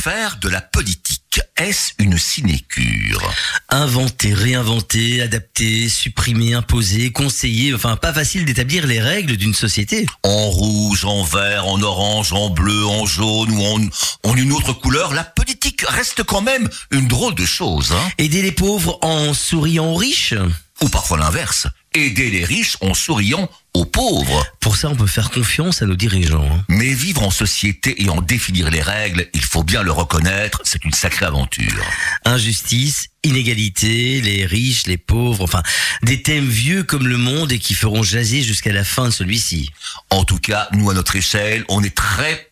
Faire de la politique, est-ce une sinécure? Inventer, réinventer, adapter, supprimer, imposer, conseiller, enfin pas facile d'établir les règles d'une société. En rouge, en vert, en orange, en bleu, en jaune ou en, en une autre couleur, la politique reste quand même une drôle de chose. Hein Aider les pauvres en souriant aux riches? Ou parfois l'inverse, aider les riches en souriant aux pauvres. Pour ça, on peut faire confiance à nos dirigeants. hein. Mais vivre en société et en définir les règles, il faut bien le reconnaître, c'est une sacrée aventure. Injustice, inégalité, les riches, les pauvres, enfin, des thèmes vieux comme le monde et qui feront jaser jusqu'à la fin de celui-ci. En tout cas, nous à notre échelle, on est très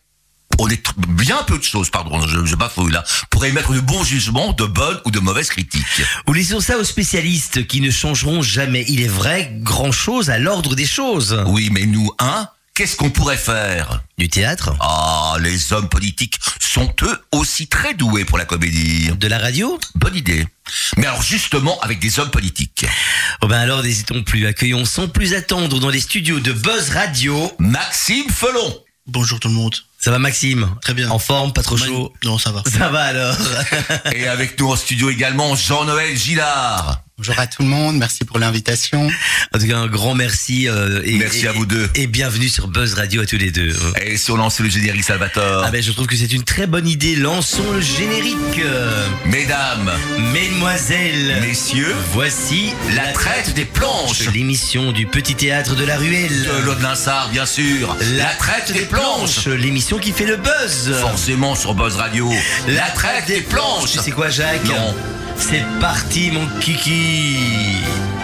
on est bien peu de choses, pardon, je, je bafouille là, pour émettre de bons jugements, de bonnes ou de mauvaises critiques. Ou laissons ça aux spécialistes qui ne changeront jamais. Il est vrai, grand chose à l'ordre des choses. Oui, mais nous, hein, qu'est-ce qu'on pourrait faire? Du théâtre, Ah, les hommes politiques sont eux aussi très doués pour la comédie. de la radio? Bonne idée. Mais alors justement avec des hommes politiques. Oh ben alors n'hésitons plus, accueillons sans plus attendre dans les studios de Buzz Radio. Maxime Felon. Bonjour tout le monde. Ça va Maxime Très bien. En forme, pas trop chaud Non, ça va. Ça va alors Et avec nous en studio également Jean-Noël Gillard. Bonjour à tout le monde, merci pour l'invitation. En tout cas, un grand merci. euh, et, Merci et- à vous deux. Et bienvenue sur Buzz Radio à tous les deux. Et si on lance le générique Salvatore. Ah ben je trouve que c'est une très bonne idée. Lançons le générique. Mesdames, Mesdemoiselles, messieurs, voici la traite des planches. l'émission du petit théâtre de la ruelle. De Claude Linsard, bien sûr. La traite des planches. l'émission qui fait le buzz. Forcément sur Buzz Radio. La traite des planches. Tu sais quoi, Jacques Non. C'est parti, mon kiki. Buzz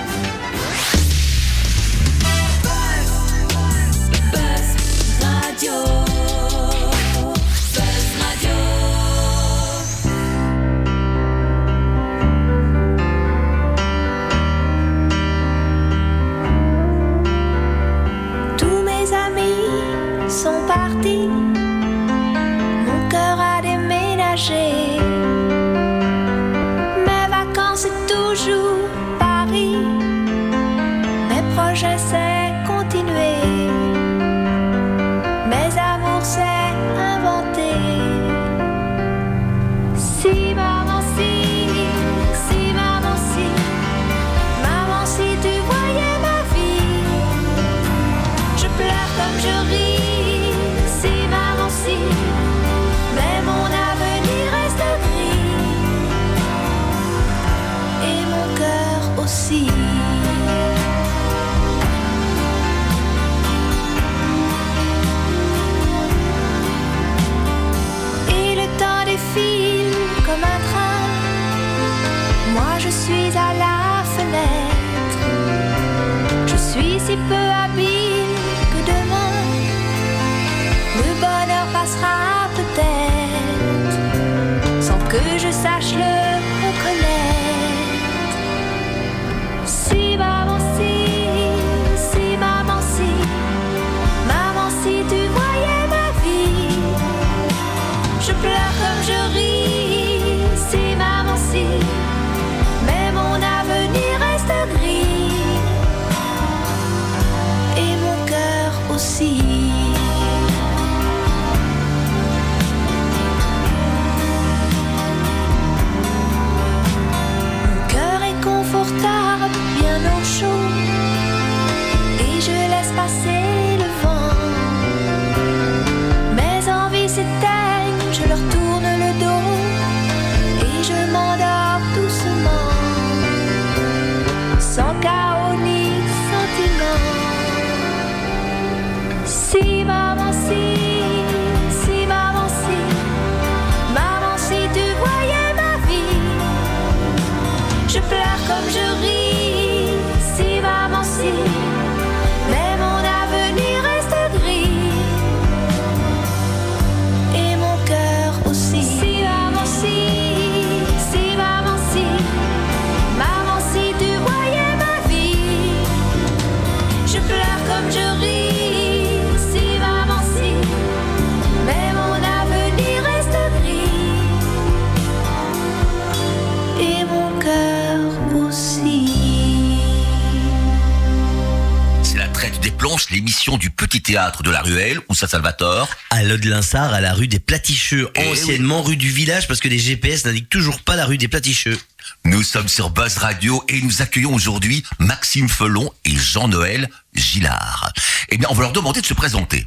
théâtre de la Ruelle, ou Saint-Salvatore. À Lode-Linsard, à la rue des Platicheux, Eh anciennement rue du village, parce que les GPS n'indiquent toujours pas la rue des Platicheux. Nous sommes sur Buzz Radio et nous accueillons aujourd'hui Maxime Felon et Jean-Noël Gillard. Eh bien, on va leur demander de se présenter.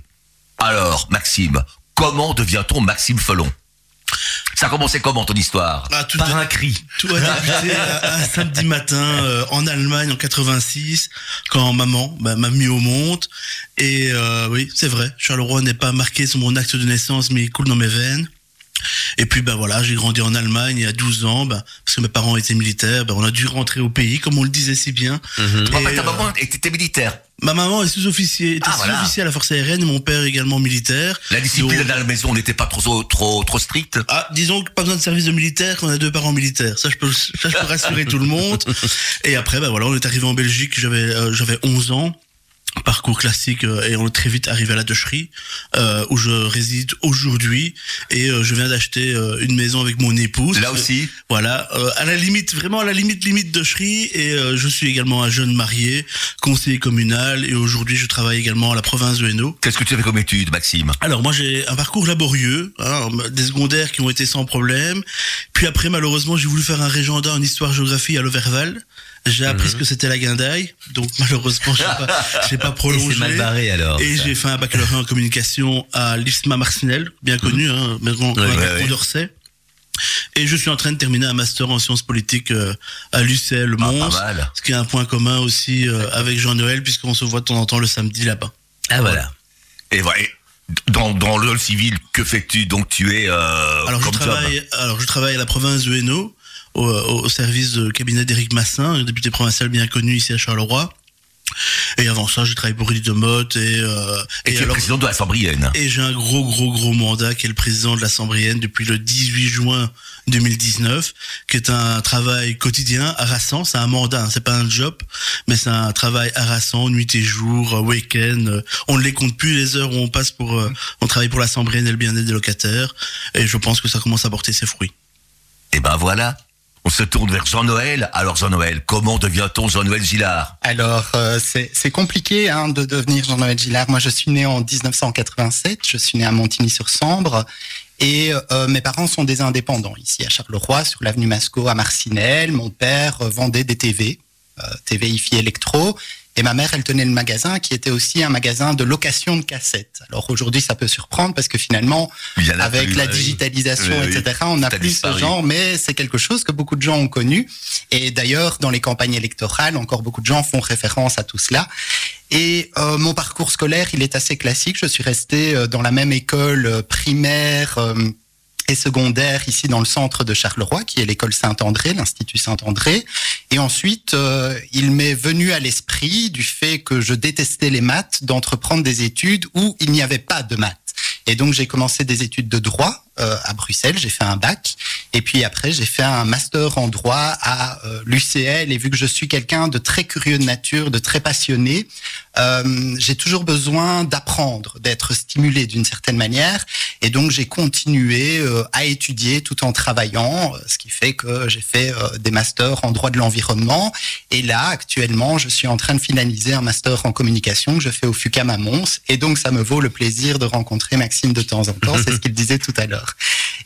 Alors, Maxime, comment devient-on Maxime Felon? Ça a commencé comment ton histoire Ah, tout, Par a, un cri. tout a débuté un, un samedi matin euh, en Allemagne en 86 quand maman bah, m'a mis au monde et euh, oui c'est vrai Charleroi n'est pas marqué sur mon acte de naissance mais il coule dans mes veines et puis ben voilà j'ai grandi en Allemagne il y a 12 ans ben, parce que mes parents étaient militaires ben, on a dû rentrer au pays comme on le disait si bien Mhm. En fait, Et, ta euh, maman était militaire. ma maman est sous-officier était Ah, voilà. sous-officier à la force aérienne et mon père également militaire La discipline Donc- à la maison n'était pas trop, trop, trop stricte. Ah, disons que pas besoin de service de militaire quand on a deux parents militaires. Ça, je peux, ça, je peux rassurer tout le monde. Et après, ben voilà, on est arrivé en Belgique. J'avais, euh, j'avais 11 ans. Parcours classique euh, et on est très vite arrivé à la Decherie euh, où je réside aujourd'hui et euh, je viens d'acheter euh, une maison avec mon épouse. Là aussi. Voilà, euh, à la limite, vraiment à la limite limite Decherie et euh, je suis également un jeune marié, conseiller communal et aujourd'hui je travaille également à la province de Hainaut. Qu'est-ce que tu avais comme étude, Maxime? Alors moi j'ai un parcours laborieux, hein, des secondaires qui ont été sans problème. Puis après malheureusement j'ai voulu faire un régenda en histoire-géographie à Loverval. J'ai appris ce que c'était la guindaille, donc malheureusement j'ai pas, pas Et prolongé. c'est mal barré alors. Et j'ai fait un baccalauréat en communication à l'IFSMA Marcinelle, bien connu, hein, maison Ouais, maison ouais, ouais. d'Orsay. Et je suis en train de terminer un master en sciences politiques euh, à l'UCL Ah, Mons, ce qui est un point commun aussi euh, avec Jean-Noël, puisqu'on se voit de temps en temps le samedi là-bas. Ah voilà. Et voilà. Et Dans, dans le civil, que fais-tu? Donc tu es euh, Alors je, comme job. travaille, alors je travaille à la province de Hainaut, au, au- service de cabinet d'Éric Massin, député provincial bien connu ici à Charleroi. Et avant ça, je travaille pour Rudy de Motte et, euh, Et, tu es alors- président de la Sambrienne. et j'ai un gros, gros, gros mandat qui est le président de la Sambrienne depuis le 18 juin 2019, qui est un travail quotidien, harassant. C'est un mandat, hein, c'est pas un job, mais c'est un travail harassant, nuit et jour, euh, week-end. euh, On ne les compte plus les heures où on passe pour, euh, on travaille pour la Sambrienne et le bien-être des locataires. Et je pense que ça commence à porter ses fruits. Et ben voilà. On se tourne vers Jean-Noël. Alors Jean-Noël, comment devient-on Jean-Noël Gillard? Alors, euh, c'est compliqué hein, de devenir Jean-Noël Gillard. Moi, je suis né en 1987. Je suis né à Montigny-sur-Sambre. Et euh, mes parents sont des indépendants ici à Charleroi, sur l'avenue Masco à Marcinelle. Mon père vendait des TV, euh, TV IFI Electro. Et ma mère, elle tenait le magasin qui était aussi un magasin de location de cassettes. Alors aujourd'hui, ça peut surprendre parce que finalement, avec plus, la ah oui. digitalisation, Oui, oui. etc., on n'a plus disparu. ce genre, mais c'est quelque chose que beaucoup de gens ont connu. Et d'ailleurs, dans les campagnes électorales, encore beaucoup de gens font référence à tout cela. Et euh, mon parcours scolaire, il est assez classique. Je suis resté euh, dans la même école euh, primaire euh, et secondaire ici dans le centre de Charleroi, qui est l'école Saint-André, l'Institut Saint-André. Et ensuite, euh, il m'est venu à l'esprit du fait que je détestais les maths, d'entreprendre des études où il n'y avait pas de maths. Et donc j'ai commencé des études de droit euh, à Bruxelles, j'ai fait un bac, et puis après j'ai fait un master en droit à euh, l'UCL. Et vu que je suis quelqu'un de très curieux de nature, de très passionné, euh, j'ai toujours besoin d'apprendre, d'être stimulé d'une certaine manière. Et donc j'ai continué à étudier tout en travaillant, ce qui fait que j'ai fait des masters en droit de l'environnement. Et là, actuellement, je suis en train de finaliser un master en communication que je fais au FUCAM à Mons. Et donc ça me vaut le plaisir de rencontrer Maxime de temps en temps, c'est ce qu'il disait tout à l'heure.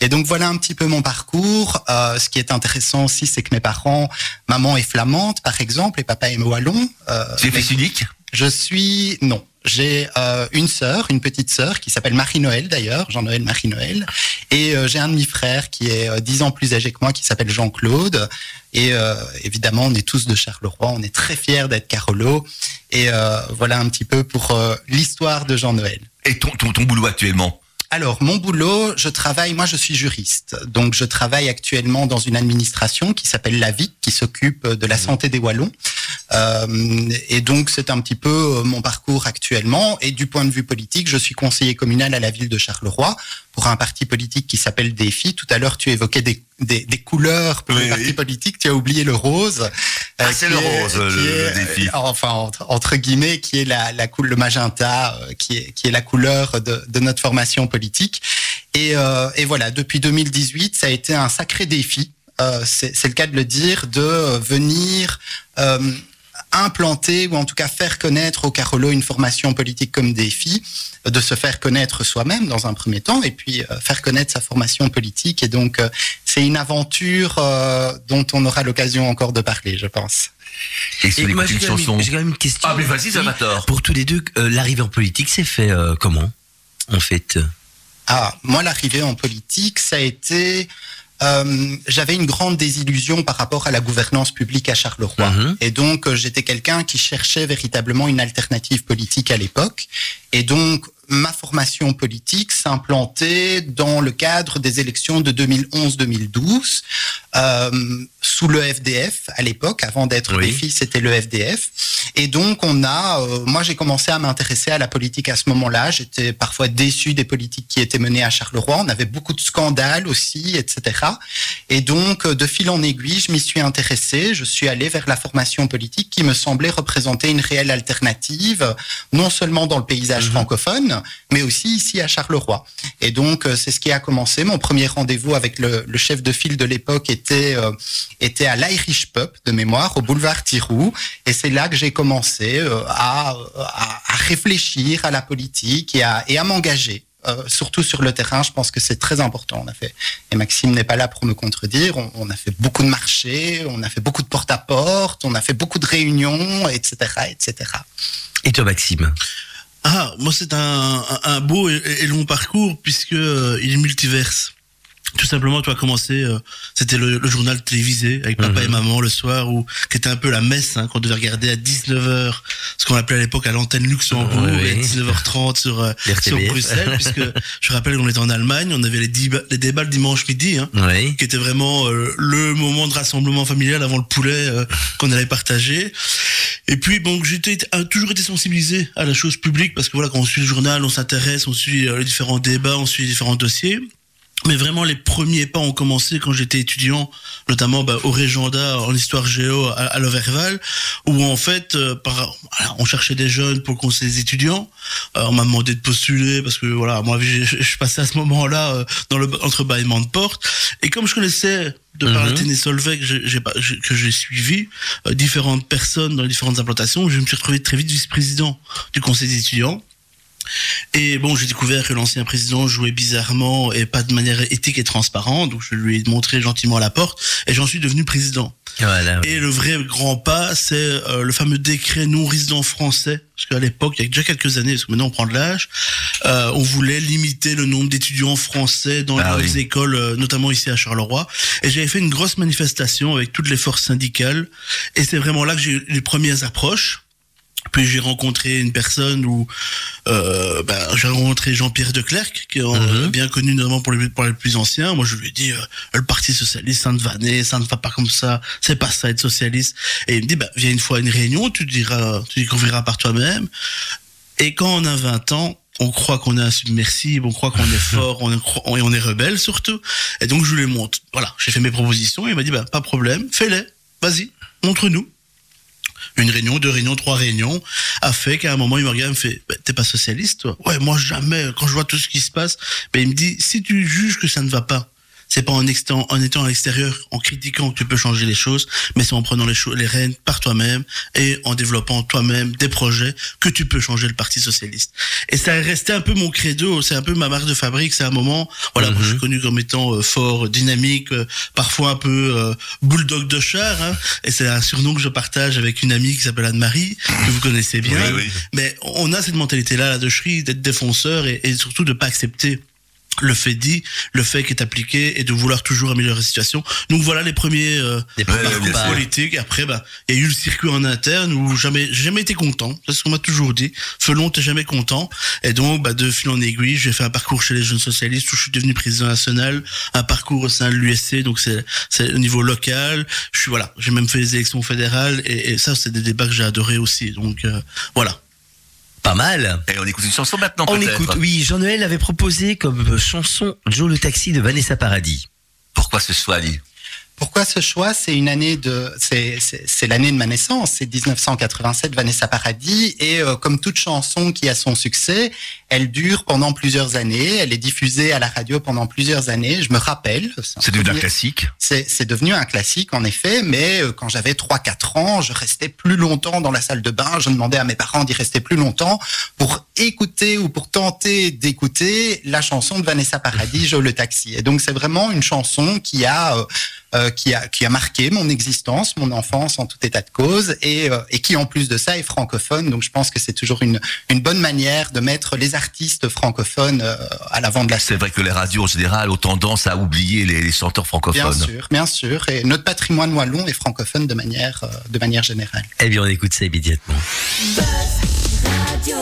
Et donc voilà un petit peu mon parcours. Euh, ce qui est intéressant aussi, c'est que mes parents, maman est flamande par exemple, et papa est wallon. Euh, Tu fils unique? Je suis non. J'ai euh, une sœur, une petite sœur qui s'appelle Marie-Noël d'ailleurs, Jean-Noël Marie-Noël, et euh, j'ai un demi-frère qui est euh, dix ans plus âgé que moi qui s'appelle Jean-Claude. Et euh, évidemment, on est tous de Charleroi, on est très fiers d'être Carolo. Et euh, voilà un petit peu pour l'histoire de Jean-Noël. Et ton, ton, ton boulot actuellement Alors, mon boulot, je travaille, moi je suis juriste, donc je travaille actuellement dans une administration qui s'appelle la VIC, qui s'occupe de la santé des Wallons. Euh, et donc c'est un petit peu euh, mon parcours actuellement. Et du point de vue politique, je suis conseiller communal à la ville de Charleroi pour un parti politique qui s'appelle Défi. Tout à l'heure, tu évoquais des, des, des couleurs pour Oui, le parti oui. politique. Tu as oublié le rose. Ah, euh, c'est le est- rose, le- le est, Défi. euh, Enfin, entre, entre guillemets, qui est la, la couleur, le magenta, euh, qui est, qui est la couleur de, de notre formation politique. Et, euh, et voilà, depuis 2018, ça a été un sacré défi. Euh, c'est le cas de le dire, de venir euh, implanter ou en tout cas faire connaître au Carolo une formation politique comme défi, euh, de se faire connaître soi-même dans un premier temps et puis euh, faire connaître sa formation politique. Et donc euh, c'est une aventure euh, dont on aura l'occasion encore de parler, je pense. Et si Et on moi, j'ai une quand, même chanson. une- j'ai quand même une question. Ah, mais vas-y. Pour tous les deux, euh, l'arrivée en politique s'est fait euh, comment En fait, Ah, moi, l'arrivée en politique, ça a été. Euh, J'avais une grande désillusion par rapport à la gouvernance publique à Charleroi. Mhm. Et donc, euh, j'étais quelqu'un qui cherchait véritablement une alternative politique à l'époque. Et donc, ma formation politique s'implantait dans le cadre des élections de 2011-2012, euh, sous le FDF à l'époque, avant d'être Oui. défi, c'était le FDF. Et donc, on a, euh, moi, j'ai commencé à m'intéresser à la politique à ce moment-là. J'étais parfois déçu des politiques qui étaient menées à Charleroi. On avait beaucoup de scandales aussi, etc. Et donc, euh, de fil en aiguille, je m'y suis intéressé. Je suis allé vers la formation politique qui me semblait représenter une réelle alternative, non seulement dans le paysage francophone, mais aussi ici à Charleroi. Et donc, euh, c'est ce qui a commencé. Mon premier rendez-vous avec le, chef de file de l'époque était, euh, était à l'Irish Pub, de mémoire, au boulevard Tirou. Et c'est là que j'ai commencé euh, à, à, réfléchir à la politique et à, m'engager. Surtout sur le terrain, je pense que c'est très important. On a fait, et Maxime n'est pas là pour me contredire. On, a fait beaucoup de marchés, on a fait beaucoup de porte-à-porte, on a fait beaucoup de réunions, etc., etc. et toi, Maxime? Ah, moi c'est un, beau et, et long parcours puisque euh, il est multiverse. Tout simplement, tu as commencé, euh, c'était le, le journal télévisé avec papa Mhm. et maman le soir, où qui était un peu la messe hein, qu'on devait regarder à 19h, ce qu'on appelait à l'époque à l'antenne Luxembourg, Oui, oui. et à 19h30 sur, euh, sur. Bruxelles, puisque je rappelle qu'on était en Allemagne, on avait les, les débats le dimanche midi, hein, Oui. qui était vraiment euh, le moment de rassemblement familial avant le poulet euh, qu'on allait partager. Et puis bon, j'étais toujours été sensibilisé à la chose publique parce que voilà, quand on suit le journal, on s'intéresse, on suit les différents débats, on suit les différents dossiers. Mais vraiment, les premiers pas ont commencé quand j'étais étudiant, notamment bah, au Régenda en histoire géo à, à l'Overval, où en fait, euh, par, voilà, on cherchait des jeunes pour le conseil des étudiants. Euh, on m'a demandé de postuler parce que voilà, moi, je, je, je passais à ce moment-là euh, dans le entrebâillement de porte. Et comme je connaissais de par la. Téné Solvay que j'ai- que j'ai suivi euh, différentes personnes dans les différentes implantations, je me suis retrouvé très vite vice-président du conseil des étudiants. Et bon, j'ai découvert que l'ancien président jouait bizarrement et pas de manière éthique et transparente, donc je lui ai montré gentiment la porte et j'en suis devenu président. Voilà. Et le vrai grand pas, c'est euh, le fameux décret non résident français, parce qu'à l'époque, il y a déjà quelques années, parce que maintenant on prend de l'âge, euh, on voulait limiter le nombre d'étudiants français dans Ah les oui. écoles, euh, notamment ici à Charleroi. Et j'avais fait une grosse manifestation avec toutes les forces syndicales, et c'est vraiment là que j'ai eu les premières approches. Puis j'ai rencontré une personne où euh, ben, j'ai rencontré Jean-Pierre Declercq, qui est euh, Mhm. bien connu notamment pour les, pour les plus anciens. Moi, je lui ai dit, euh, le Parti socialiste, ça ne va naître, ça ne va pas comme ça, c'est pas ça être socialiste. Et il me dit, bah, viens une fois à une réunion, tu diras, tu découvriras par toi-même. Et quand on a 20 ans, on croit qu'on est insubmersible, on croit qu'on est fort, on est, on est- on est rebelle surtout. Et donc je lui montre. Voilà, j'ai fait mes propositions. Et il m'a dit, bah, pas de problème, fais-les, vas-y, montre-nous une réunion, deux réunions, trois réunions, a fait qu'à un moment, il me regarde, me fait, Bah, t'es pas socialiste, toi? Ouais, moi, jamais. Quand je vois tout ce qui se passe, ben, il me dit, si tu juges que ça ne va pas, c'est pas en, étant, en étant à l'extérieur, en critiquant que tu peux changer les choses, mais c'est en prenant les, choses, les rênes par toi-même et en développant toi-même des projets que tu peux changer le Parti socialiste. Et ça est resté un peu mon credo, c'est un peu ma marque de fabrique. C'est un moment, voilà, moi, je suis connu comme étant euh, fort, dynamique, euh, parfois un peu euh, bulldog de char, hein, et c'est un surnom que je partage avec une amie qui s'appelle Anne-Marie, que vous connaissez bien. Oui, oui. Mais on a cette mentalité-là, la de Cherie, d'être défenseur et, et surtout de pas accepter le fait dit, le fait qui est appliqué et de vouloir toujours améliorer la situation. Donc voilà les premiers euh, politiques. Après, bah, il y a eu le circuit en interne où jamais, j'ai jamais été content. C'est ce qu'on m'a toujours dit. Felon, t'es jamais content. Et donc, bah, de fil en aiguille, j'ai fait un parcours chez les jeunes socialistes où je suis devenu président national, un parcours au sein de l'USC, donc c'est, c'est au niveau local. Je suis, voilà, j'ai même fait les élections fédérales et, et ça, c'est des débats que j'ai adoré aussi. Donc, euh, voilà. Pas mal. Et on écoute une chanson maintenant, On écoute, oui, Jean-Noël avait proposé comme chanson Joe le taxi de Vanessa Paradis. Pourquoi ce choix, Ali? Pourquoi ce choix? C'est une année de, c'est, l'année de ma naissance, c'est 1987, Vanessa Paradis, et euh, comme toute chanson qui a son succès, elle dure pendant plusieurs années, elle est diffusée à la radio pendant plusieurs années. Je me rappelle. C'est devenu un classique? C'est, c'est devenu un classique en effet, mais euh, quand j'avais 3-4 ans, je restais plus longtemps dans la salle de bain. Je demandais à mes parents d'y rester plus longtemps pour écouter ou pour tenter d'écouter la chanson de Vanessa Paradis, Je le taxi. Et donc c'est vraiment une chanson qui a euh, euh, qui a qui a marqué mon existence, mon enfance en tout état de cause, et, euh, et qui en plus de ça est francophone. Donc je pense que c'est toujours une une bonne manière de mettre les artistes francophones euh, à l'avant de la C'est scène. vrai que les radios en général ont tendance à oublier les, les chanteurs Bien francophones. sûr, bien sûr. Et notre patrimoine wallon est francophone de manière euh, de manière générale. Eh bien, on écoute ça immédiatement. Radio.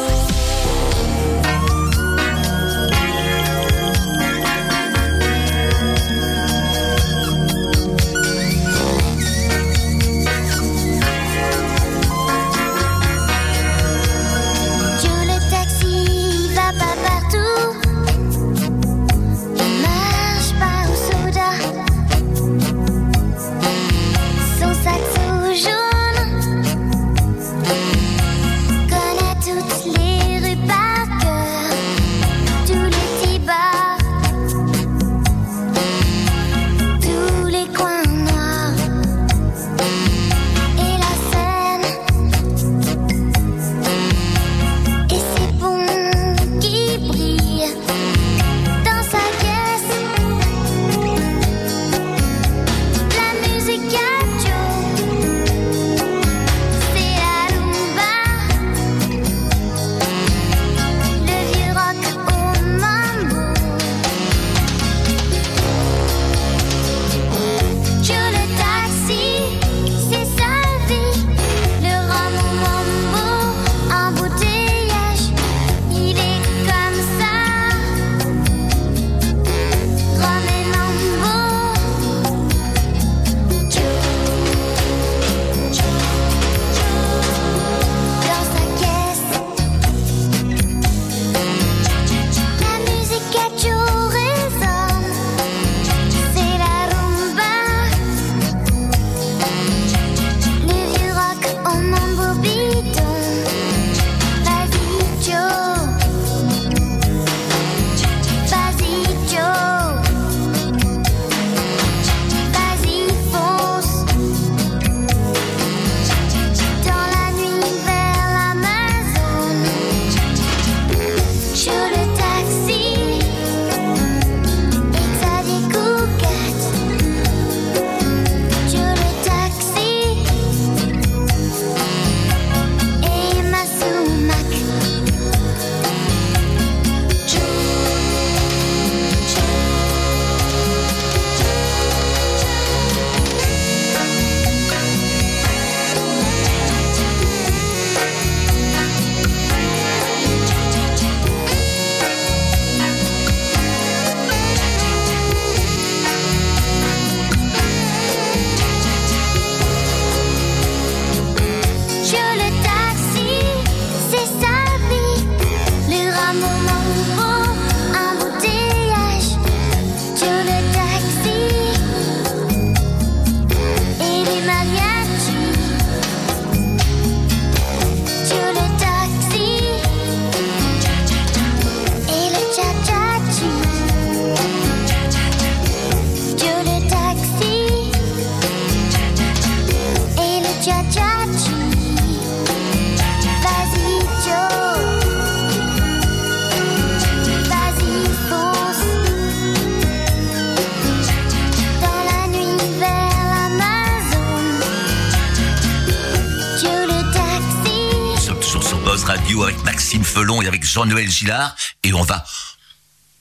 Avec Maxime Felon et avec Jean-Noël Gillard et on va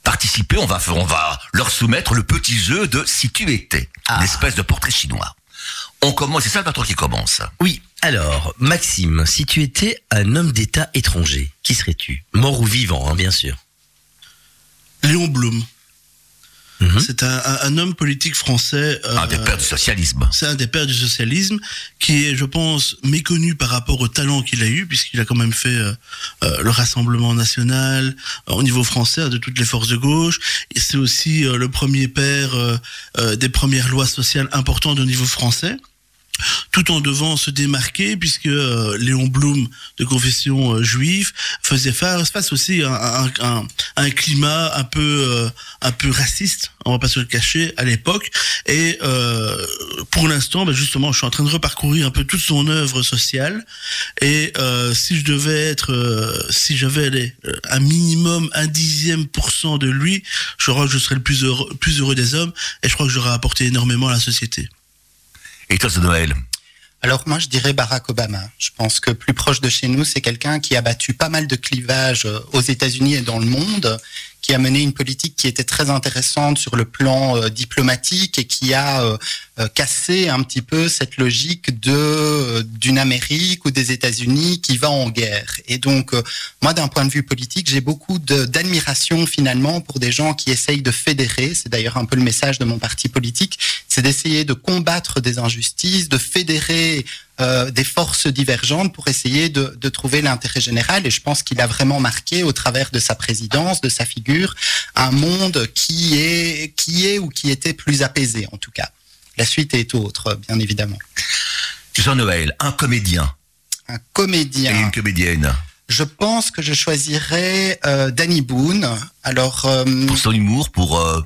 participer, on va, on va leur soumettre le petit jeu de si tu étais, Ah. une espèce de portrait chinois. On commence, c'est ça le qui commence. Oui, alors, Maxime, si tu étais un homme d'État étranger, qui serais-tu? Mort ou vivant, hein, bien sûr. Léon Blum. Mhm. C'est un, un- un homme politique français. euh, Un des pères du socialisme. c'est un des pères du socialisme qui est, je pense, méconnu par rapport au talent qu'il a eu, puisqu'il a quand même fait euh, euh, le Rassemblement national euh, au niveau français de toutes les forces de gauche. Et c'est aussi euh, le premier père euh, euh, des premières lois sociales importantes au niveau français tout en devant se démarquer puisque euh, Léon Blum de confession euh, juive faisait face, aussi à un, climat un peu euh, un peu raciste on va pas se le cacher à l'époque. Et pour l'instant ben justement je suis en train de reparcourir un peu toute son œuvre sociale. Et si je devais être si j'avais un minimum un dixième pour cent de lui je crois que je serais le plus heureux, plus heureux des hommes. Et je crois que j'aurais apporté énormément à la société Et toi, Noël. Alors moi, je dirais Barack Obama. Je pense que plus proche de chez nous, c'est quelqu'un qui a battu pas mal de clivages euh, aux États-Unis et dans le monde, qui a mené une politique qui était très intéressante sur le plan euh, diplomatique et qui a euh, euh, cassé un petit peu cette logique de euh, d'une Amérique ou des États-Unis qui va en guerre. Et donc, euh, moi, d'un point de vue politique, j'ai beaucoup d'admiration finalement pour des gens qui essayent de fédérer. C'est d'ailleurs un peu le message de mon parti politique, c'est d'essayer de combattre des injustices, de fédérer euh, des forces divergentes pour essayer de, de trouver l'intérêt général. Et je pense qu'il a vraiment marqué au travers de sa présidence, de sa figure, un monde qui est, qui est ou qui était plus apaisé en tout cas. La suite est autre, bien évidemment. Jean-Noël, un comédien Un et comédien. une comédienne. Je pense que je choisirais euh, Danny Boone. Alors, euh, Pour son humour, pour, euh,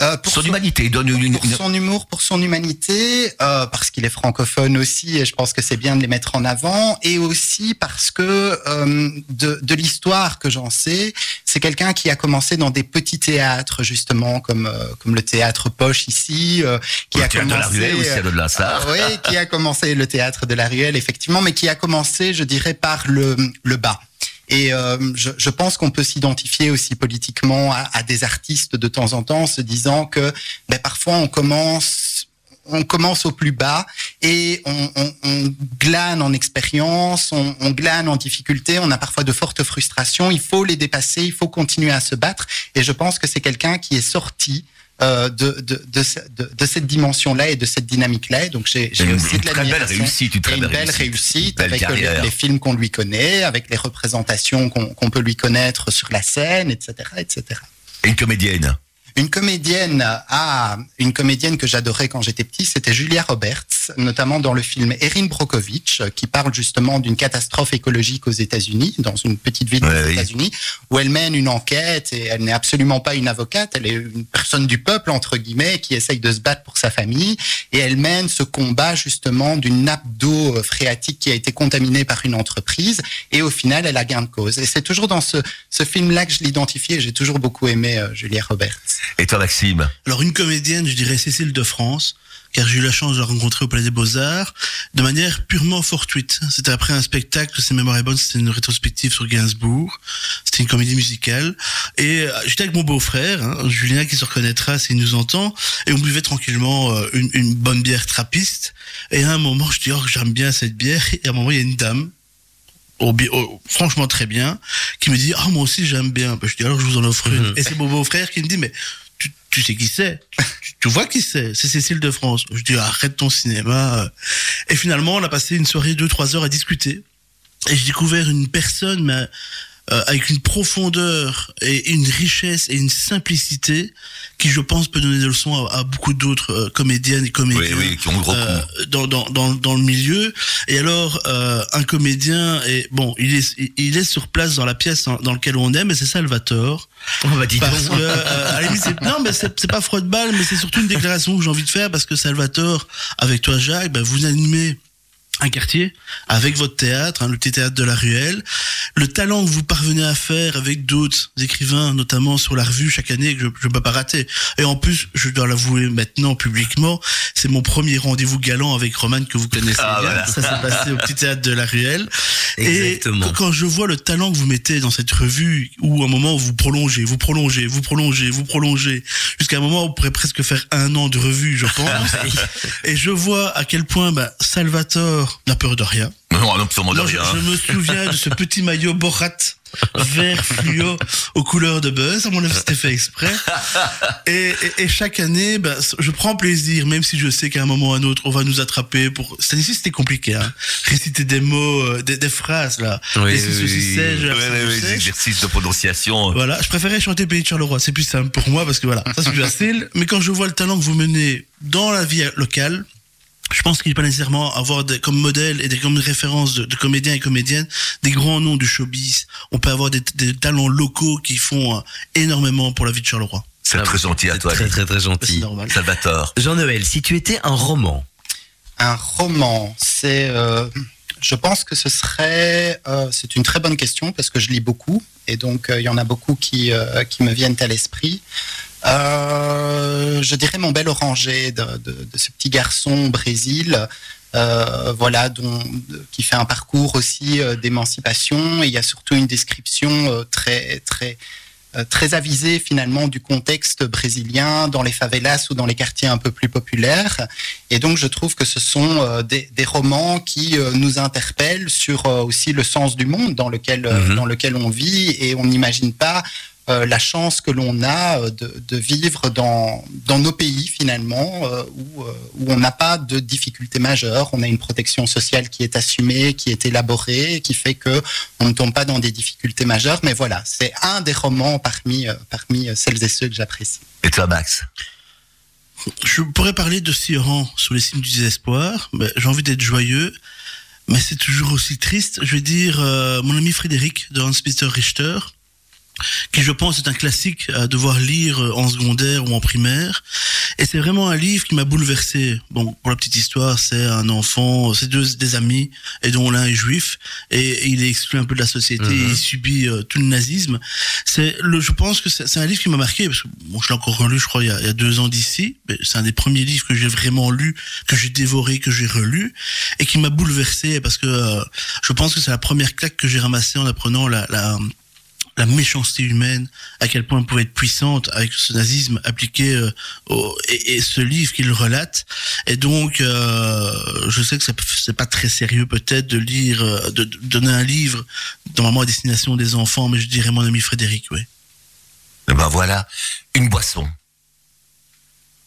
euh, pour son son- humanité. Il donne une, une- pour son humour, pour son humanité, euh, parce qu'il est francophone aussi, et je pense que c'est bien de les mettre en avant, et aussi parce que euh, de, de l'histoire que j'en sais, c'est quelqu'un qui a commencé dans des petits théâtres justement, comme euh, comme le théâtre Poche ici, euh, qui le a théâtre de commencé. la Ruelle aussi à de Lassard. Ah, oui, qui a commencé le théâtre de la Ruelle, effectivement, mais qui a commencé, je dirais, par le, le bas. Et euh, je, je pense qu'on peut s'identifier aussi politiquement à, à des artistes de temps en temps, se disant que ben, parfois on commence, on commence au plus bas et on, on, on glane en expérience, on, on glane en difficulté, on a parfois de fortes frustrations. Il faut les dépasser, il faut continuer à se battre. Et je pense que c'est quelqu'un qui est sorti euh, de, de, de, ce- de, de cette dimension-là et de cette dynamique-là. Et donc j'ai aussi une de très belle réussite, une très belle réussite. réussite Belle avec euh, les, les films qu'on lui connaît, avec les représentations qu'on qu'on peut lui connaître sur la scène, etc., etc. Et une comédienne. Une comédienne, ah, une comédienne que j'adorais quand j'étais petit, c'était Julia Roberts, notamment dans le film Erin Brockovich, qui parle justement d'une catastrophe écologique aux États-Unis, dans une petite ville Ouais, aux oui. États-Unis, où elle mène une enquête et elle n'est absolument pas une avocate, elle est une personne du peuple entre guillemets qui essaye de se battre pour sa famille et elle mène ce combat justement d'une nappe d'eau euh, phréatique qui a été contaminée par une entreprise et au final elle a gain de cause. Et c'est toujours dans ce, ce film-là que je l'identifiais. J'ai toujours beaucoup aimé euh, Julia Roberts. Et toi, Maxime? Alors une comédienne, je dirais Cécile de France, car j'ai eu la chance de la rencontrer au Palais des Beaux-Arts de manière purement fortuite. C'était après un spectacle, c'est mémoire est bonne, c'était une rétrospective sur Gainsbourg, c'était une comédie musicale, et euh, j'étais avec mon beau-frère, hein, Julien qui se reconnaîtra s'il nous entend, et on buvait tranquillement euh, une, une bonne bière trappiste, et à un moment je dis oh j'aime bien cette bière, et à un moment il y a une dame, au bi- au- franchement très bien, qui me dit ah moi aussi j'aime bien. Ben, je dis alors je vous en offre une. Mhm. Et c'est mon beau-frère qui me dit mais tu, tu sais qui c'est tu, vois qui c'est C'est Cécile de France. Je dis arrête ton cinéma. Et finalement on a passé une soirée de 2-3 heures à discuter. Et j'ai découvert une personne mais, euh, avec une profondeur et une richesse et une simplicité qui je pense peut donner des leçons à, à beaucoup d'autres euh, comédiennes et comédiens Oui, oui, qui ont euh, dans, dans, dans, dans le milieu. Et alors, euh, un comédien, est, bon, il est, il est sur place dans la pièce dans, dans laquelle on est, mais c'est Salvatore. On va dire. Parce que, euh, à la limite, c'est- non, mais c'est c'est pas froid de balle, mais c'est surtout une déclaration que j'ai envie de faire parce que Salvatore, avec toi, Jacques, ben, vous animez un quartier avec votre théâtre, hein, le petit théâtre de la Ruelle, le talent que vous parvenez à faire avec d'autres écrivains, notamment sur la revue chaque année que je ne peux pas rater. Et en plus, je dois l'avouer maintenant publiquement, c'est mon premier rendez-vous galant avec Roman que vous connaissez Ah, bien. voilà. Ça s'est passé au petit théâtre de la Ruelle. Exactement. Et quand je vois le talent que vous mettez dans cette revue, où à un moment vous prolongez, vous prolongez, vous prolongez, vous prolongez, jusqu'à un moment où on pourrait presque faire un an de revue, je pense. et je vois à quel point bah, Salvatore n'a peur de rien. Non, non, absolument de je, rien. je me souviens de ce petit maillot Borat vert fluo aux couleurs de Buzz. À mon avis, c'était fait exprès. Et, et- et chaque année, ben, je prends plaisir, même si je sais qu'à un moment ou à un autre, on va nous attraper pour. Cette année-ci, c'était compliqué. Hein. Réciter des mots, euh, des, des phrases là. Oui, Les oui, oui. la des sèche. exercices de prononciation. Voilà, je préférais chanter Pays de Charleroi, c'est plus simple pour moi parce que voilà, ça c'est plus facile. Mais quand je vois le talent que vous menez dans la vie locale, je pense qu'il n'est pas nécessairement avoir des, comme modèle et des, comme référence de, de comédiens et comédiennes des grands noms du showbiz. On peut avoir des, des talents locaux qui font euh, énormément pour la vie de Charleroi. C'est très gentil à C'est toi, très très très gentil. normal. Salvatore. Jean-Noël, si tu étais un roman, Un roman, c'est, euh, je pense que ce serait, euh, c'est une très bonne question parce que je lis beaucoup et donc euh, il y en a beaucoup qui euh, qui me viennent à l'esprit. Euh, je dirais mon bel oranger de, de, de ce petit garçon au Brésil. euh, voilà, dont, de- qui fait un parcours aussi euh, d'émancipation. Et il y a surtout une description très, très, très avisée finalement du contexte brésilien dans les favelas ou dans les quartiers un peu plus populaires. Et donc, je trouve que ce sont des, des romans qui nous interpellent sur aussi le sens du monde dans lequel, Mhm. dans lequel on vit et on n'imagine pas euh, la chance que l'on a euh, de, de vivre dans, dans nos pays finalement euh, où, euh, où on n'a pas de difficultés majeures, on a une protection sociale qui est assumée, qui est élaborée, qui fait que on ne tombe pas dans des difficultés majeures. Mais voilà, c'est un des romans parmi, euh, parmi celles et ceux que j'apprécie. Et toi, Max? Je pourrais parler de Sioran sous les signes du désespoir. J'ai envie d'être joyeux, mais c'est toujours aussi triste. Je vais dire euh, mon ami Frédéric de Hans-Peter Richter, qui je pense est un classique à devoir lire en secondaire ou en primaire. Et c'est vraiment un livre qui m'a bouleversé. Bon, pour la petite histoire, c'est un enfant, c'est deux des amis, et dont l'un est juif, et il est exclu un peu de la société, Mhm. il subit euh, tout le nazisme. C'est le, je pense que c'est c'est un livre qui m'a marqué parce que bon, je l'ai encore relu, je crois, il y a, il y a deux ans d'ici. mais C'est un des premiers livres que j'ai vraiment lu, que j'ai dévoré, que j'ai relu, et qui m'a bouleversé parce que euh, je pense que c'est la première claque que j'ai ramassée en apprenant la, la la méchanceté humaine, à quel point elle pouvait être puissante avec ce nazisme appliqué euh, et, ce livre qu'il relate. Et donc, euh, je sais que c'est pas très sérieux peut-être de lire, euh, de, donner un livre normalement à destination des enfants, mais je dirais mon ami Frédéric, oui. Ben voilà, une boisson.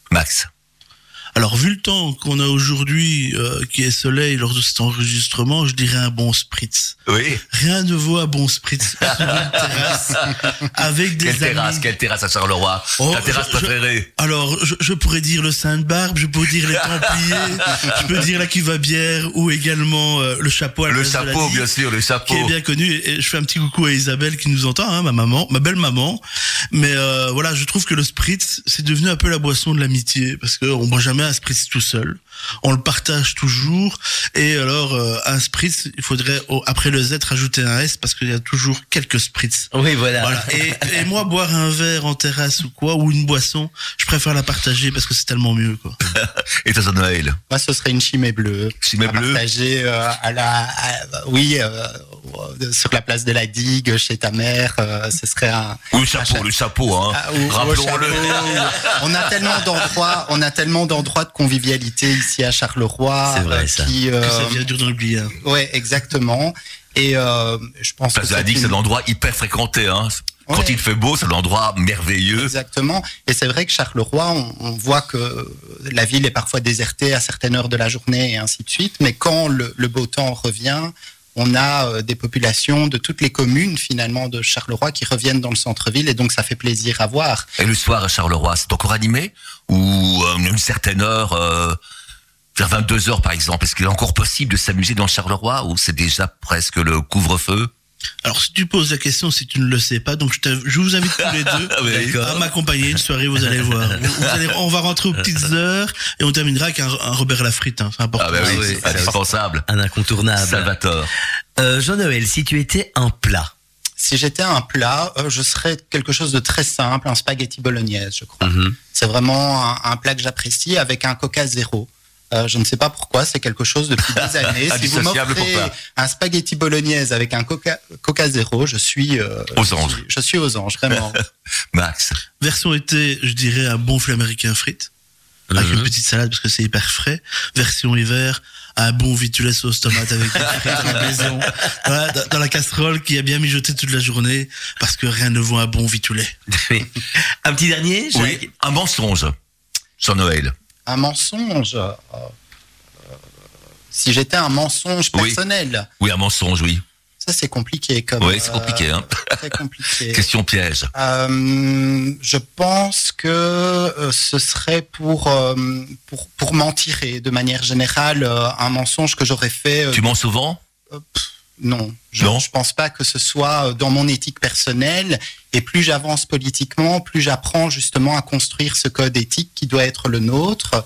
Max. Alors, vu le temps qu'on a aujourd'hui, euh, qui est soleil lors de cet enregistrement, je dirais un bon spritz. Oui. Rien ne vaut un bon spritz sur une terrasse avec des Quelle terrasse, quelle terrasse à Charleroi? Oh, Ta terrasse je- je- préférée Alors, je, je pourrais dire le Sainte-Barbe, je peux dire les Templiers, je peux dire la Cuva-Bière ou également euh, le chapeau à la Le chapeau, bien sûr, le chapeau. qui est bien connu. Et, et je fais un petit coucou à Isabelle qui nous entend, hein, ma maman, ma belle maman. Mais euh, voilà, je trouve que le spritz, c'est devenu un peu la boisson de l'amitié parce qu'on boit jamais un spritz tout seul. On le partage toujours. Et alors, euh, un spritz, il faudrait au- après le Z rajouter un S parce qu'il y a toujours quelques spritz. oui voilà. Voilà. Et, et moi, boire un verre en terrasse ou quoi, ou une boisson, je préfère la partager parce que c'est tellement mieux, quoi. Et toi, Noël Moi, ce serait une chimée bleue. Chimée à bleue Partager euh, à la, à- oui, euh, euh, sur la place de la digue chez ta mère. euh, ce serait un. Ou le chapeau, le chapeau, hein. Ah, ou- Rappelons-le. chapeau. On a tellement d'endroits, on a tellement d'endroits de convivialité ici à Charleroi. C'est vrai, euh, ça. Qui, Que euh, ça vient dur dans l'oubli. hein. ouais, exactement. Et euh, je pense Parce que que la c'est Digue, c'est l'endroit hyper fréquenté, hein. Quand Ouais. il fait beau, c'est l'endroit merveilleux. Exactement. Et c'est vrai que Charleroi, on, on voit que la ville est parfois désertée à certaines heures de la journée et ainsi de suite. Mais quand le, le beau temps revient, on a euh, des populations de toutes les communes finalement de Charleroi qui reviennent dans le centre-ville et donc ça fait plaisir à voir. Et le soir à Charleroi, c'est encore animé Ou euh, une certaine heure, euh, vers 22 heures par exemple, est-ce qu'il est encore possible de s'amuser dans Charleroi ou c'est déjà presque le couvre-feu? Alors, si tu poses la question, si tu ne le sais pas, donc je, je vous invite tous les deux à m'accompagner une soirée, vous allez voir. Vous- vous allez- on va rentrer aux petites heures et on terminera avec un, un Robert Lafrite, hein, c'est important. Ah ben oui, oui, c'est c'est indispensable. Un incontournable. Salvatore. Euh, Jean-Noël, si tu étais un plat. Si j'étais un plat, euh, je serais quelque chose de très simple, un spaghetti bolognaise, je crois. Mhm. C'est vraiment un, un plat que j'apprécie avec un coca zéro. Euh, je ne sais pas pourquoi, c'est quelque chose depuis des années. si vous Indissociable m'offrez pour toi. un spaghetti bolognaise avec un coca, coca zéro, je suis euh, Aux je anges. suis- Je suis aux anges, vraiment. Max. Version été, je dirais un bon flux américain frites. avec Mhm. une petite salade parce que c'est hyper frais. Version hiver, un bon vitulet sauce tomate avec des frites à la maison, Voilà, dans, dans la casserole qui a bien mijoté toute la journée parce que rien ne vaut un bon vitulet. Un petit dernier Oui, un mensonge. Jean-Noël. Un mensonge. euh, si j'étais un mensonge personnel, Oui, un mensonge, oui. ça c'est compliqué comme. Oui, c'est compliqué, hein. euh, Très compliqué. Question piège. Euh, je pense que ce serait pour, pour pour mentir et de manière générale un mensonge que j'aurais fait. Tu mens souvent? Non, je, je pense pas que ce soit euh, dans mon éthique personnelle. Et plus j'avance politiquement, plus j'apprends justement à construire ce code éthique qui doit être le nôtre.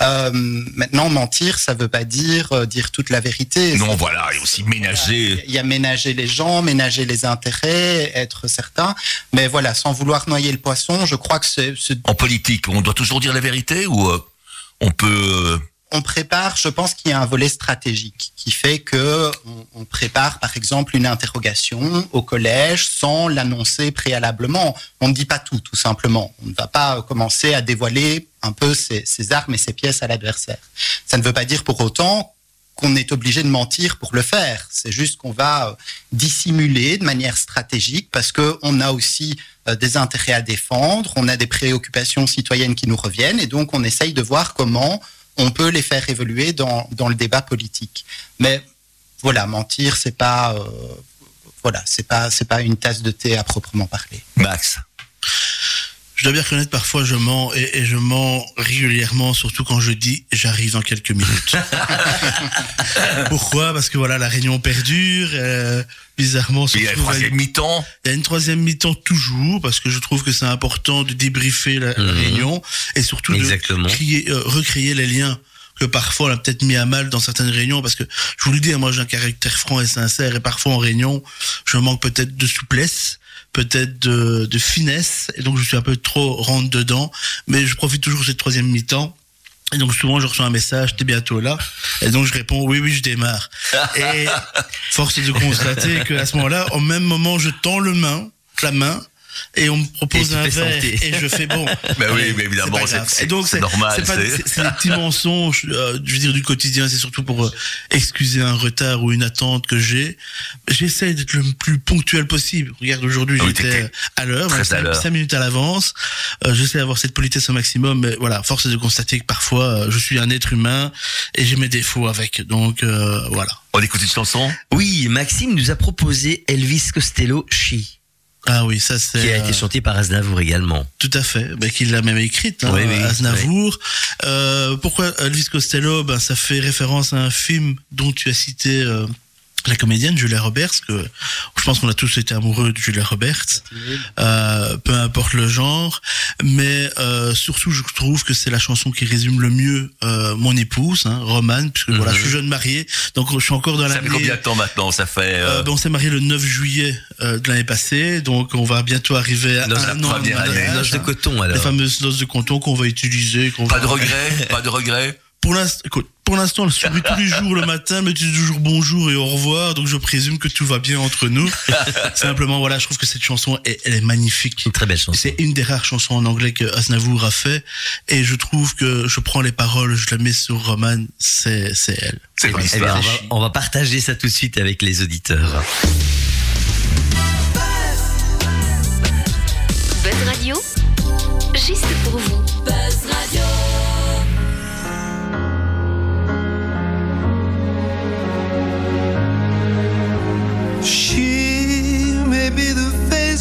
Euh, maintenant, mentir, ça veut pas dire euh, dire toute la vérité. Non, Ça- voilà, et aussi ménager. Il y a ménager les gens, ménager les intérêts, être certain. Mais voilà, sans vouloir noyer le poisson, je crois que c'est, c'est- En politique, on doit toujours dire la vérité ou euh, on peut... on prépare, je pense qu'il y a un volet stratégique qui fait que on, prépare, par exemple, une interrogation au collège sans l'annoncer préalablement. On ne dit pas tout, tout simplement. On ne va pas commencer à dévoiler un peu ses, armes et ses pièces à l'adversaire. Ça ne veut pas dire pour autant qu'on est obligé de mentir pour le faire. C'est juste qu'on va euh, dissimuler de manière stratégique parce que on a aussi euh, des intérêts à défendre, on a des préoccupations citoyennes qui nous reviennent et donc on essaye de voir comment on peut les faire évoluer dans, le débat politique. Mais voilà, mentir, c'est pas, euh, voilà, c'est pas, c'est pas une tasse de thé à proprement parler. Max. Je dois bien reconnaître, parfois je mens et, et je mens régulièrement, surtout quand je dis j'arrive dans quelques minutes. Pourquoi? Parce que voilà, la réunion perdure. euh, bizarrement, Et la retrouve à- troisième mi-temps il y a une troisième mi-temps toujours, parce que je trouve que c'est important de débriefer la, Mhm. réunion et surtout Exactement. de créer, euh, recréer les liens que parfois on a peut-être mis à mal dans certaines réunions, parce que je vous le dis, hein, moi j'ai un caractère franc et sincère, et parfois en réunion, je manque peut-être de souplesse, peut-être de, de finesse, et donc je suis un peu trop rentre dedans, mais je profite toujours de cette troisième mi-temps. Et donc souvent je reçois un message, t'es bientôt là, et donc je réponds oui oui je démarre. Et force est de constater qu'à ce moment-là, au même moment, je tends le main, la main, et on me propose un verre, santé. et je fais bon. Ben oui, mais évidemment, c'est- donc c'est normal, C'est des petits mensonges, euh, je veux dire du quotidien. C'est surtout pour euh, excuser un retard ou une attente que j'ai. J'essaie d'être le plus ponctuel possible. Regarde, aujourd'hui, Ah oui, j'étais à l'heure, très même à cinq, l'heure. cinq minutes à l'avance. Euh, J'essaie d'avoir cette politesse au maximum, mais voilà, force est de constater que parfois, euh, je suis un être humain et j'ai mes défauts avec. Donc euh, voilà. On écoute une chanson? Oui, Maxime nous a proposé Elvis Costello She, Ah oui, ça c'est. qui a euh, été chanté par Aznavour également. Tout à fait, ben, qu'il l'a même écrite, hein, Oui, oui, Aznavour. Euh, pourquoi Elvis Costello ben, Ça fait référence à un film dont tu as cité euh, la comédienne Julia Roberts, que je pense qu'on a tous été amoureux de Julia Roberts, euh, peu importe le genre, mais euh, surtout je trouve que c'est la chanson qui résume le mieux euh, mon épouse, hein, Romane, puisque voilà, Mhm. je suis jeune marié, donc je suis encore dans Ça la fait combien de temps maintenant Ça fait... euh, euh, ben, on s'est marié le 9 juillet euh, de l'année passée, donc on va bientôt arriver à Noce- un la an première année. Noce de coton Les alors. fameuses noces de canton qu'on va utiliser. Pas va- de regret Pas de regret Pour l'instant, écoute, pour l'instant, elle sourit tous les jours le matin, mais tu dis toujours bonjour et au revoir, donc je présume que tout va bien entre nous. Simplement, voilà, je trouve que cette chanson, est, elle est magnifique. Une très belle chanson. C'est une des rares chansons en anglais que Aznavour a fait, et je trouve que je prends les paroles, je les mets sur Roman, c'est, c'est elle. C'est Eh bien, on, va, on va partager ça tout de suite avec les auditeurs. Buzz Radio, juste pour vous. Buzz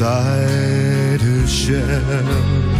Inside her shell.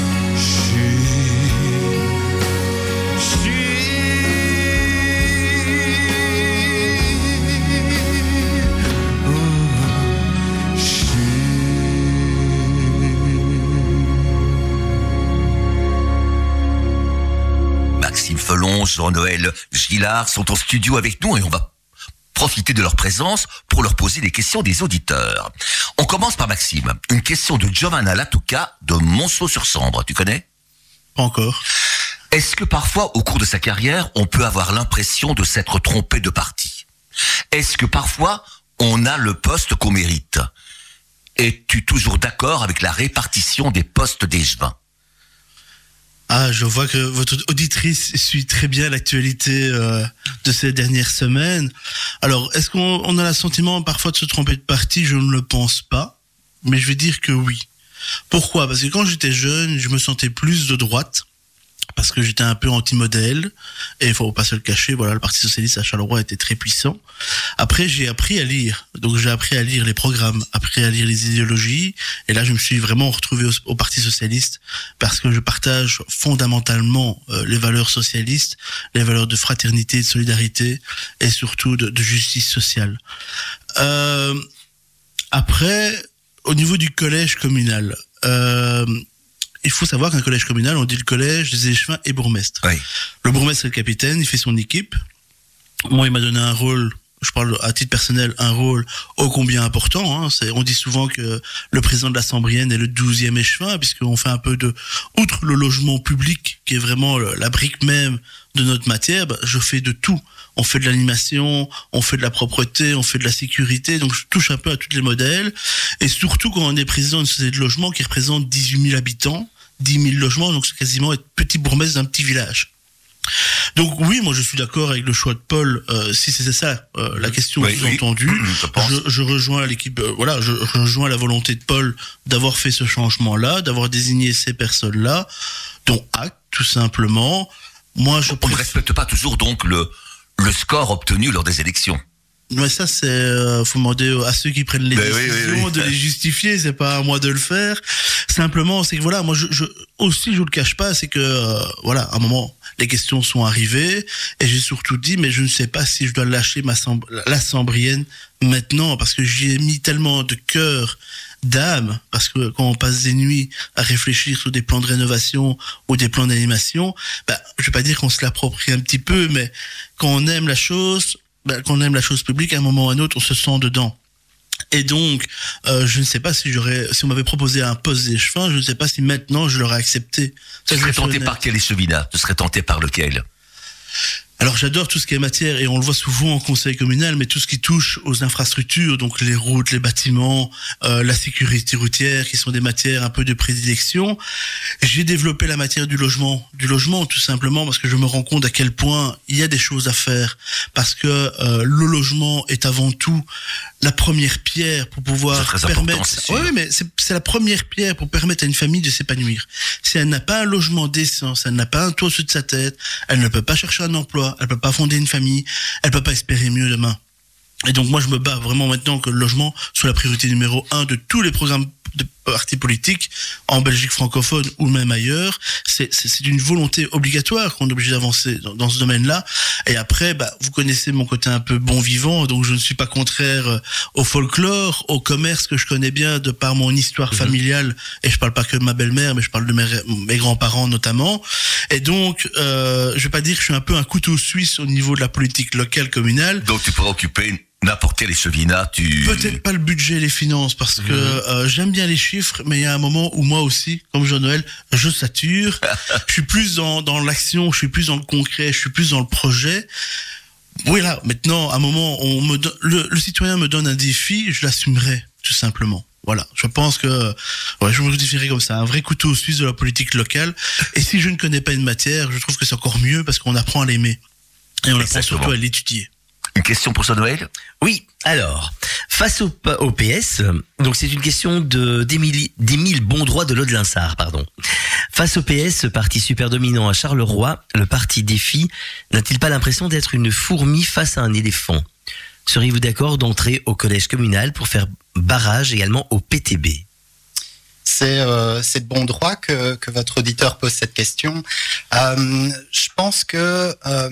Jean-Noël Gillard sont en studio avec nous et on va profiter de leur présence pour leur poser des questions des auditeurs. On commence par Maxime. Une question de Giovanna Latouca de Monceau-sur-Sambre. Tu connais? Pas encore. Est-ce que parfois, au cours de sa carrière, on peut avoir l'impression de s'être trompé de parti? Est-ce que parfois, on a le poste qu'on mérite? Es-tu toujours d'accord avec la répartition des postes d'échevin Ah, je vois que votre auditrice suit très bien l'actualité euh, de ces dernières semaines. Alors, est-ce qu'on on a le sentiment parfois de se tromper de parti? Je ne le pense pas, mais je vais dire que oui. Pourquoi? Parce que quand j'étais jeune, je me sentais plus de droite. Parce que j'étais un peu anti-modèle, et il faut pas se le cacher, voilà, le Parti Socialiste à Charleroi était très puissant. Après, j'ai appris à lire. Donc, j'ai appris à lire les programmes, appris à lire les idéologies, et là, je me suis vraiment retrouvé au, Parti Socialiste parce que je partage fondamentalement euh, les valeurs socialistes, les valeurs de fraternité, de solidarité, et surtout de, de justice sociale. Euh, après, au niveau du collège communal, euh, il faut savoir qu'un collège communal, on dit le collège des échevins et bourgmestres. Oui. Le bourgmestre est le capitaine, il fait son équipe. Moi, il m'a donné un rôle, je parle à titre personnel, un rôle ô combien important. Hein. On dit souvent que le président de la Sambrienne est le douzième échevin, puisqu'on fait un peu de... Outre le logement public, qui est vraiment la brique même de notre matière, bah, je fais de tout. On fait de l'animation, on fait de la propreté, on fait de la sécurité, donc je touche un peu à tous les modèles. Et surtout quand on est président d'une société de logement qui représente 18 000 habitants, 10 000 logements, donc c'est quasiment être petit bourgmestre d'un petit village. Donc oui, moi je suis d'accord avec le choix de Paul, euh, si c'était ça euh, la question Oui, oui. sous-entendue. Je pense. Je, je rejoins l'équipe, euh, voilà, je rejoins la volonté de Paul d'avoir fait ce changement-là, d'avoir désigné ces personnes-là, dont acte tout simplement. Moi, je On ne respecte pas toujours donc le, le score obtenu lors des élections. Mais ça, c'est euh, faut demander à ceux qui prennent les Ben décisions oui, oui. de les justifier. C'est pas à moi de le faire. Simplement, c'est que voilà, moi, je, je aussi, je vous le cache pas, c'est que euh, voilà, à un moment, les questions sont arrivées et j'ai surtout dit, mais je ne sais pas si je dois lâcher ma la Sambrienne maintenant parce que j'y ai mis tellement de cœur d'âme, parce que quand on passe des nuits à réfléchir sur des plans de rénovation ou des plans d'animation, ben, je vais pas dire qu'on se l'approprie un petit peu, mais quand on aime la chose, ben, quand on aime la chose publique, à un moment ou à un autre, on se sent dedans. Et donc, euh, je ne sais pas si j'aurais, si on m'avait proposé un poste d'échevin, je ne sais pas si maintenant je l'aurais accepté. Tu Ça, serais tenté par quel échevinat Tu serais tenté par lequel? Alors j'adore tout ce qui est matière et on le voit souvent en conseil communal, mais tout ce qui touche aux infrastructures, donc les routes, les bâtiments, euh, la sécurité routière, qui sont des matières un peu de prédilection. J'ai développé la matière du logement, du logement tout simplement parce que je me rends compte à quel point il y a des choses à faire, parce que euh, le logement est avant tout la première pierre pour pouvoir permettre. Ouais, mais c'est c'est la première pierre pour permettre à une famille de s'épanouir. Si elle n'a pas un logement décent, si elle n'a pas un toit au-dessus de sa tête, elle ne peut pas chercher un emploi, elle peut pas fonder une famille, elle peut pas espérer mieux demain. Et donc moi je me bats vraiment maintenant que le logement soit la priorité numéro un de tous les programmes de partis politiques en Belgique francophone ou même ailleurs. C'est une volonté obligatoire qu'on est obligé d'avancer dans, dans ce domaine-là. Et après, bah, vous connaissez mon côté un peu bon vivant, donc je ne suis pas contraire euh, au folklore, au commerce que je connais bien de par mon histoire familiale. Et je parle pas que de ma belle-mère, mais je parle de mes, mes grands-parents notamment. Et donc, euh, je vais pas dire que je suis un peu un couteau suisse au niveau de la politique locale communale. Donc tu pourrais occuper n'importe quel échevinat, tu... Peut-être pas le budget et les finances parce que euh, j'aime bien les chiffres, mais il y a un moment où moi aussi, comme Jean-Noël, je sature. je suis plus dans, dans l'action, je suis plus dans le concret, je suis plus dans le projet. Oui, là, maintenant, à un moment, on me le, le citoyen me donne un défi, je l'assumerai, tout simplement. Voilà, je pense que ouais, je me définirais comme ça, un vrai couteau suisse de la politique locale. Et si je ne connais pas une matière, je trouve que c'est encore mieux parce qu'on apprend à l'aimer. Et on apprend surtout à l'étudier. Une question pour Jean-Noël Oui, alors, face au, PS, donc c'est une question de d'Émile Bondroit de l'Aude-Linsard, pardon. Face au PS, ce parti super dominant à Charleroi, le parti défi n'a-t-il pas l'impression d'être une fourmi face à un éléphant? Seriez-vous d'accord d'entrer au collège communal pour faire barrage également au PTB C'est euh, c'est de bon droit que, que votre auditeur pose cette question. Euh, je pense que euh,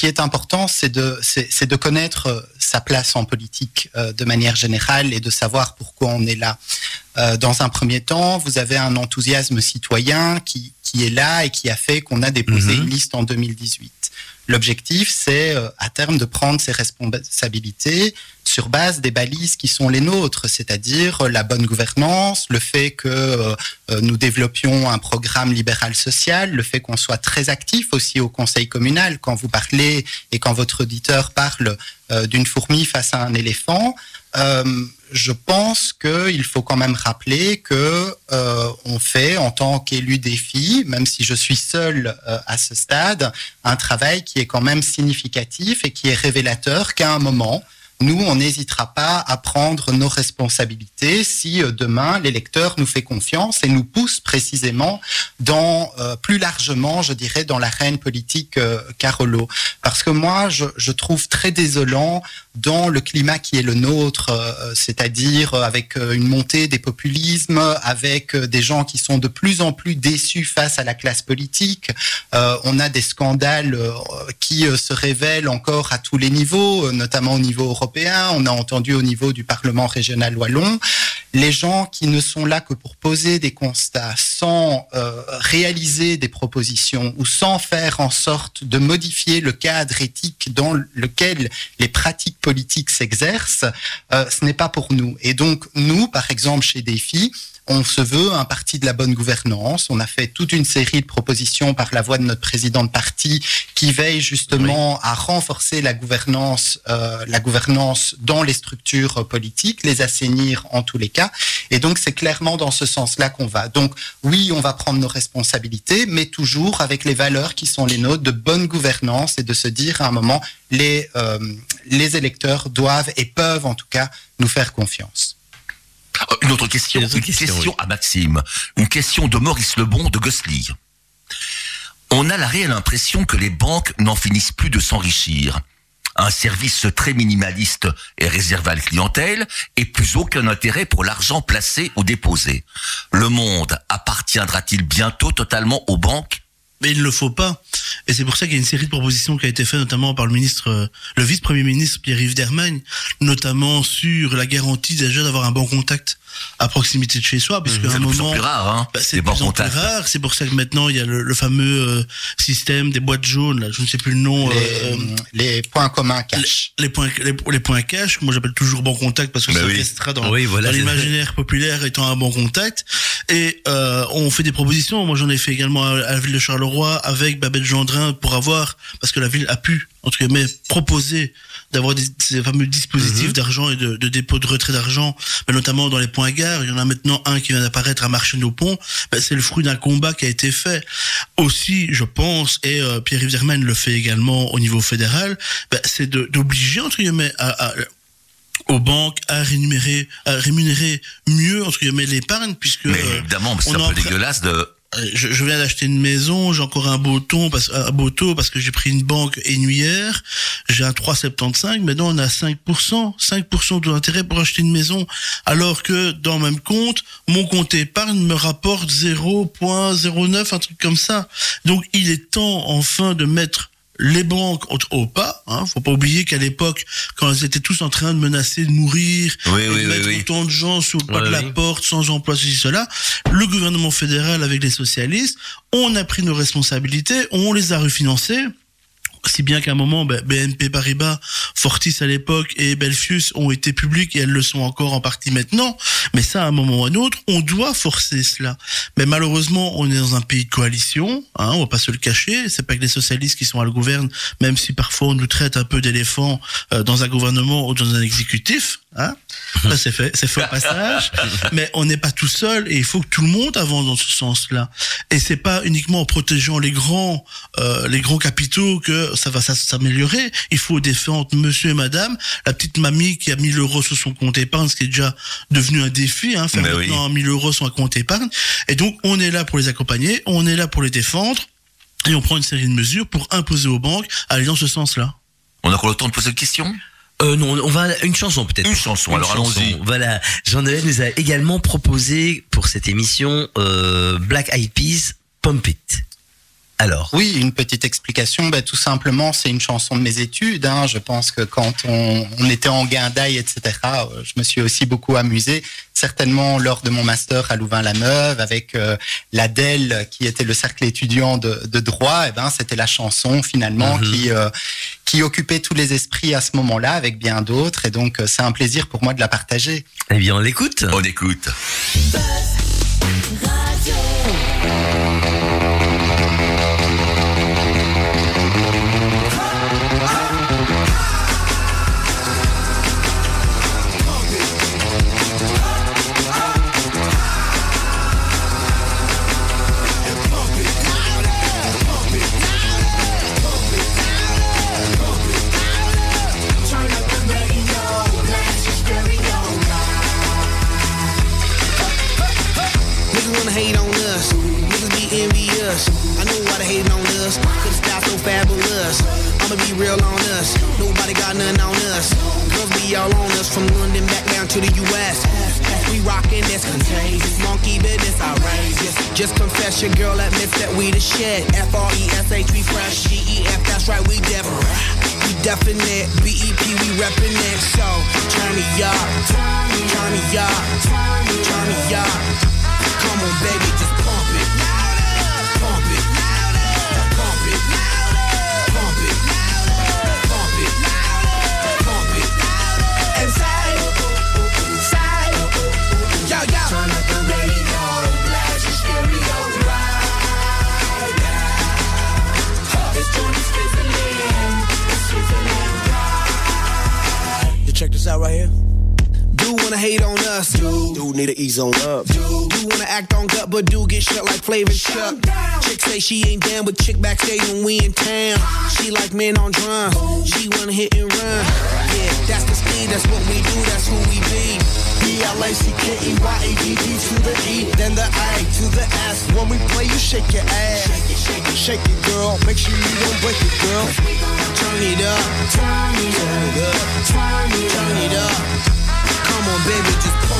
qui est important, c'est de, c'est c'est de connaître euh, sa place en politique euh, de manière générale et de savoir pourquoi on est là. Euh, dans un premier temps, vous avez un enthousiasme citoyen qui, qui est là et qui a fait qu'on a déposé Mhm. une liste en 2018. L'objectif, c'est euh, à terme de prendre ses responsabilités sur base des balises qui sont les nôtres, c'est-à-dire euh, la bonne gouvernance, le fait que euh, euh, nous développions un programme libéral social, le fait qu'on soit très actif aussi au conseil communal. Quand vous parlez et quand votre auditeur parle d'une fourmi face à un éléphant, je pense qu'il faut quand même rappeler que on fait en tant qu'élu défi, même si je suis seul à ce stade, un travail qui est quand même significatif et qui est révélateur qu'à un moment, nous, on n'hésitera pas à prendre nos responsabilités si euh, demain l'électeur nous fait confiance et nous pousse précisément dans euh, plus largement, je dirais, dans l'arène politique euh, Carolo. Parce que moi, je, je trouve très désolant dans le climat qui est le nôtre, euh, c'est-à-dire euh, avec euh, une montée des populismes, avec des gens qui sont de plus en plus déçus face à la classe politique. On a des scandales qui se révèlent encore à tous les niveaux, notamment au niveau européen. On a entendu au niveau du Parlement régional wallon. Les gens qui ne sont là que pour poser des constats sans euh, réaliser des propositions ou sans faire en sorte de modifier le cadre éthique dans lequel les pratiques politiques s'exercent, euh, ce n'est pas pour nous. Et donc, nous, par exemple, chez Défi, on se veut un parti de la bonne gouvernance. On a fait toute une série de propositions par la voix de notre président de parti qui veille justement à renforcer la gouvernance, euh, la gouvernance dans les structures politiques, les assainir en tous les cas. Et donc c'est clairement dans ce sens-là qu'on va. Donc oui, on va prendre nos responsabilités, mais toujours avec les valeurs qui sont les nôtres de bonne gouvernance et de se dire à un moment les euh, les électeurs doivent et peuvent en tout cas nous faire confiance. Euh, Une autre question, Une autre une question, question à Maxime. Une question de Maurice Lebon de Gosselin. On a la réelle impression que les banques n'en finissent plus de s'enrichir. Un service très minimaliste est réservé à la clientèle et plus aucun intérêt pour l'argent placé ou déposé. Le monde appartiendra-t-il bientôt totalement aux banques Mais il ne le faut pas. Et c'est pour ça qu'il y a une série de propositions qui a été faite notamment par le ministre, euh, le vice-premier ministre Pierre-Yves Dermagne, notamment sur la garantie déjà d'avoir un bon contact à proximité de chez soi, puisque un de plus en moment, plus rare, hein. bah, c'est de plus en plus contacts. rare. C'est pour ça que maintenant il y a le, le fameux euh, système des boîtes jaunes. Là, je ne sais plus le nom. Les, euh, les points communs cash. les points les, les points cash que moi j'appelle toujours bon contact parce que Bah ça oui. restera dans, Oui, voilà, dans c'est l'imaginaire populaire étant un bon contact et euh, on fait des propositions moi j'en ai fait également à, à la ville de Charleroi avec Babette Gendrin pour avoir parce que la ville a pu entre guillemets proposer d'avoir ces fameux dispositifs Mhm. d'argent et de, de dépôt de retrait d'argent mais notamment dans les points gares il y en a maintenant un qui vient d'apparaître à ponts Ben, c'est le fruit d'un combat qui a été fait aussi je pense et euh, Pierre-Yves Zermaine le fait également au niveau fédéral ben, c'est d'obliger entre guillemets à, à- aux banques à rémunérer, à rémunérer mieux entre guillemets l'épargne puisque Mais euh, évidemment, c'est un peu dégueulasse de. Euh, je, je viens d'acheter une maison, j'ai encore un beau parce, un beau taux parce que j'ai pris une banque énuière, j'ai un 3,75, maintenant on a 5%, 5% d'intérêt pour acheter une maison, alors que dans le même compte, mon compte épargne me rapporte 0,09, un truc comme ça. Donc il est temps enfin de mettre les banques au, au pas. Hein. Faut pas oublier qu'à l'époque, quand elles étaient tous en train de menacer de mourir, Oui, et oui, de mettre oui. autant de gens sous le pas de la porte, sans emploi, ceci, cela, le gouvernement fédéral avec les socialistes, on a pris nos responsabilités, on les a refinancées. Si bien qu'à un moment, BNP Paribas, Fortis à l'époque et Belfius ont été publics et elles le sont encore en partie maintenant. Mais ça, à un moment ou à un autre, on doit forcer cela. Mais malheureusement, on est dans un pays de coalition, hein, on va pas se le cacher. C'est pas que les socialistes qui sont à le gouverne, même si parfois on nous traite un peu d'éléphants euh, dans un gouvernement ou dans un exécutif. Hein. Ça, c'est fait, c'est fait au passage. Mais on n'est pas tout seul et il faut que tout le monde avance dans ce sens-là. Et c'est pas uniquement en protégeant les grands, euh, les grands capitaux que ça va s'améliorer. Il faut défendre monsieur et madame, la petite mamie qui a 1000 euros sur son compte épargne, ce qui est déjà devenu un défi, hein, faire Mais oui. maintenant 1000 euros sur un compte épargne. Et donc, on est là pour les accompagner, on est là pour les défendre. Et on prend une série de mesures pour imposer aux banques à aller dans ce sens-là. On a encore le temps de poser une question Euh, non, on va une chanson peut-être. Une chanson, alors allons-y. Voilà, Jean-Noël nous a également proposé pour cette émission euh, Black Eyed Peas, Pump It. Alors, Oui, une petite explication. Ben, tout simplement, c'est une chanson de mes études. hein. Je pense que quand on, on était en guindaille, etc., euh, je me suis aussi beaucoup amusé. Certainement lors de mon master à Louvain-la-Neuve, avec euh, l'ADEL, qui était le cercle étudiant de, de droit. Et ben, c'était la chanson finalement Mhm. qui euh, qui occupait tous les esprits à ce moment-là, avec bien d'autres. Et donc, euh, c'est un plaisir pour moi de la partager. eh bien, on l'écoute. On écoute. Hate on us. Niggas be envious. I know why they hating on us. Cause the style so fabulous. I'ma be real on us. Nobody got nothing on us. Girls be all on us from London back down to the US. We rockin' this contagious. Monkey business outrageous. Just confess your girl admits that we the shit. F R E S H we fresh. G E F that's right we different. We definite. B E P we reppin' it. So turn me up. Turn me up. Turn me up. On, baby, just pump it. Pump it. Pump it. Pump it. Pump it. Pump it. And say, say, yo, yo. Turn up the radio, blast your stereo right now. This fizzling, it's fizzling right. You check this out right here. Do wanna hate on us. Do, do need to ease on up. Do, do wanna act on gut, but do get shut like Flavor Chuck. Chick say she ain't down with chick backstage when we in town. She like men on drum. She wanna hit and run. Yeah, that's the speed, that's what we do, that's who we be. B-L-A-C-K-E-Y-A-D-D to the E, then the I to the S. When we play, you shake your ass. Shake it, shake it, shake it, girl. Make sure you don't break it, girl. Turn it up. Turn it up. Turn it up. Turn it up. Come on, baby, just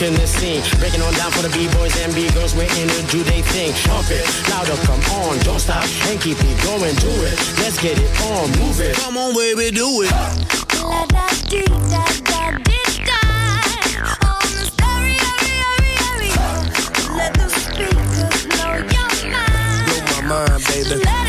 rocking the scene. Breaking on down for the b-boys and b-girls, waiting to do they thing. Pump it, louder, come on, don't stop, and keep it going, do it. Let's get it on, move it. Come on, baby, do it. La da dee da da dee da. On the stereo, stereo, stereo. Let the speakers blow your mind. Blow my mind, baby.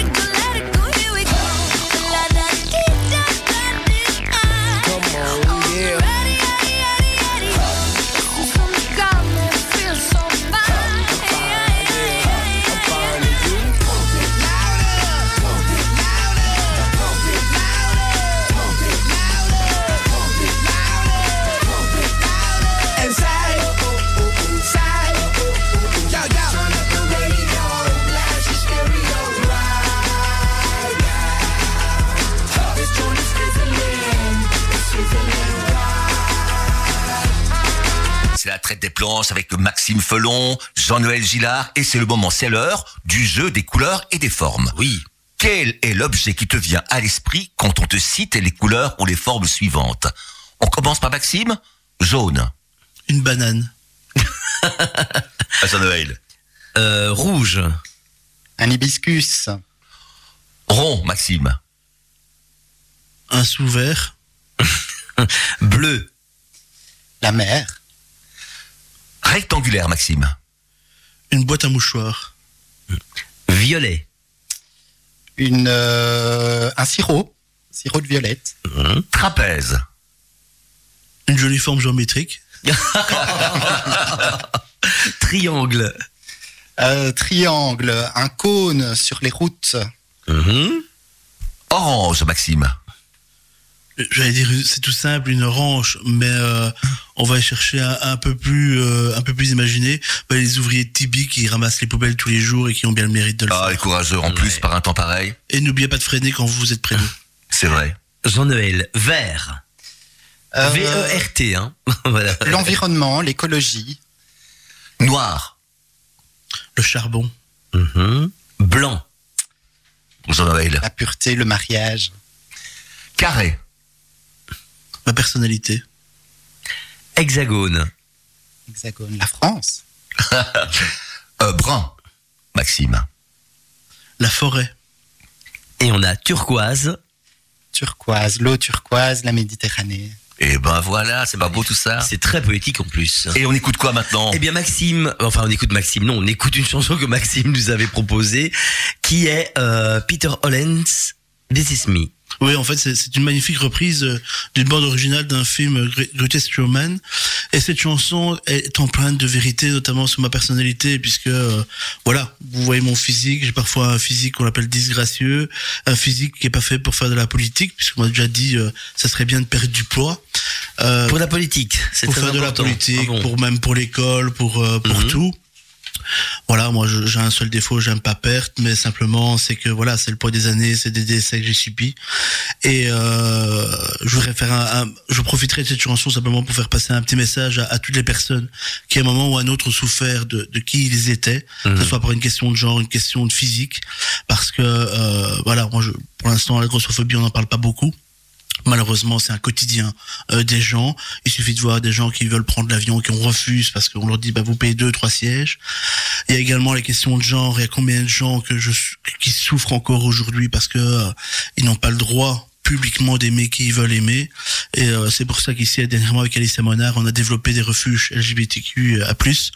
Avec Maxime Felon, Jean-Noël Gillard, et c'est le moment, c'est l'heure du jeu des couleurs et des formes. Oui. Quel est l'objet qui te vient à l'esprit quand on te cite les couleurs ou les formes suivantes? On commence par Maxime Jaune. Une banane. À Jean-Noël. Euh, rouge. Un hibiscus. Rond, Maxime. Un sous vert. Bleu. La mer. Rectangulaire, Maxime. Une boîte à mouchoirs. Violet. Une, euh, un sirop. Sirop de violette. Trapèze. Une jolie forme géométrique. Triangle. Euh, triangle. Un cône sur les routes. Orange, Maxime. J'allais dire, c'est tout simple, une orange, mais euh, on va chercher un, un peu plus, euh, un peu plus imaginé. Bah, les ouvriers de Tibi qui ramassent les poubelles tous les jours et qui ont bien le mérite de le Ah, faire. les courageux en plus par un temps pareil. Et n'oubliez pas de freiner quand vous êtes près d'eux. C'est vrai. Jean-Noël. Vert. Euh, V-E-R-T, hein. voilà. L'environnement, l'écologie. Noir. Le charbon. Mhm. Blanc. Jean-Noël. La pureté, le mariage. Carré. Ma personnalité. Hexagone. Hexagone. La France. Euh, brun. Maxime. La forêt. Et on a turquoise. Turquoise. L'eau turquoise, la Méditerranée. Et ben voilà, c'est pas beau tout ça. C'est très poétique en plus. Et on écoute quoi maintenant? Eh bien Maxime, enfin on écoute Maxime, non, on écoute une chanson que Maxime nous avait proposée, qui est euh, Peter Hollens, This Is Me. Oui, en fait, c'est une magnifique reprise euh, d'une bande originale d'un film euh, Gre- Greatest Showman. Et cette chanson est empreinte de vérité, notamment sur ma personnalité, puisque, euh, voilà, vous voyez mon physique. J'ai parfois un physique qu'on appelle disgracieux, un physique qui est pas fait pour faire de la politique, puisqu'on m'a déjà dit, euh, ça serait bien de perdre du poids. Euh, Pour la politique, c'est pour très faire de la politique, Ah bon. pour même pour l'école, pour euh, pour Mhm. tout. Voilà, moi j'ai un seul défaut, j'aime pas perdre, mais simplement c'est que voilà, c'est le poids des années, c'est des décès que j'ai subis. Et euh, je voudrais faire un, un- je profiterai de cette chanson simplement pour faire passer un petit message à, à toutes les personnes qui à un moment ou à un autre ont souffert de, de qui ils étaient, que ce soit pour une question de genre, une question de physique, parce que euh, voilà, moi je, pour l'instant la grossophobie on n'en parle pas beaucoup. Malheureusement, c'est un quotidien euh, des gens. Il suffit de voir des gens qui veulent prendre l'avion qui refusent parce qu'on leur dit bah vous payez deux, trois sièges. Il y a également les questions de genre. Il y a combien de gens que je qui souffrent encore aujourd'hui parce que euh, ils n'ont pas le droit publiquement d'aimer qui ils veulent aimer. Et euh, c'est pour ça qu'ici, dernièrement, avec Alice Monard, on a développé des refuges LGBTQ à plus.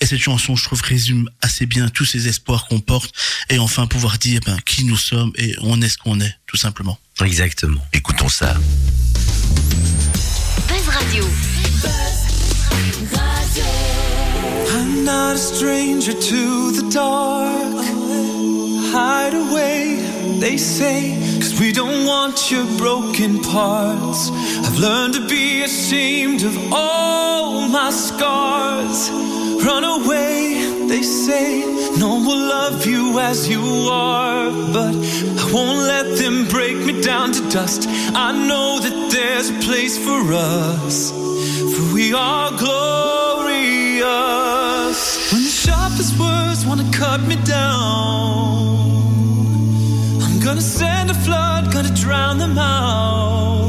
Et cette chanson, je trouve, résume assez bien tous ces espoirs qu'on porte et enfin pouvoir dire ben, qui nous sommes et on est ce qu'on est, tout simplement. Exactement. Écoutons ça. Buzz Radio. I'm not a stranger to the dark. Hide away, they say, cause we don't want your broken parts. I've learned to be ashamed of all my scars. Run away, they say, no one will love you as you are. But I won't let them break me down to dust. I know that there's a place for us, for we are glorious. When the sharpest words wanna cut me down, gonna send a flood, gonna drown them out.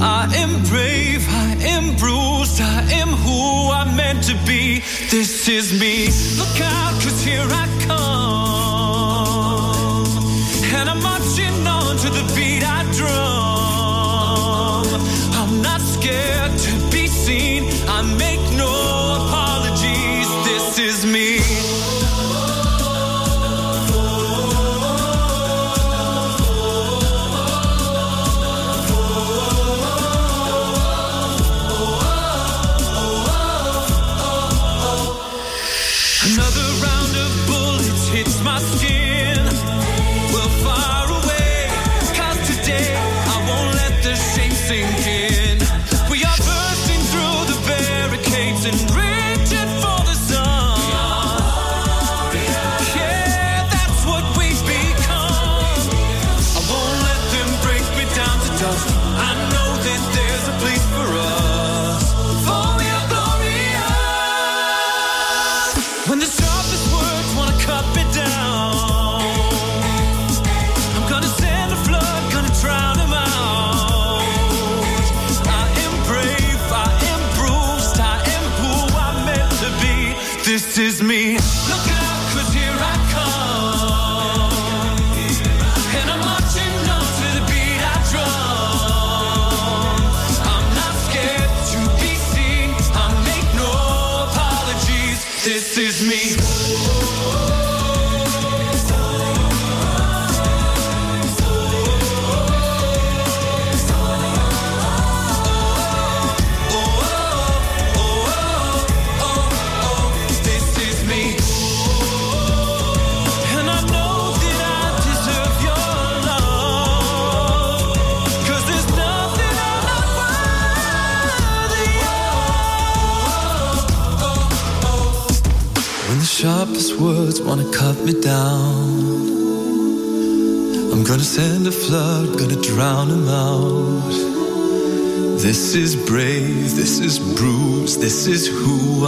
I am brave, I am bruised, I am who I'm meant to be. This is me. Look out, cause here I come.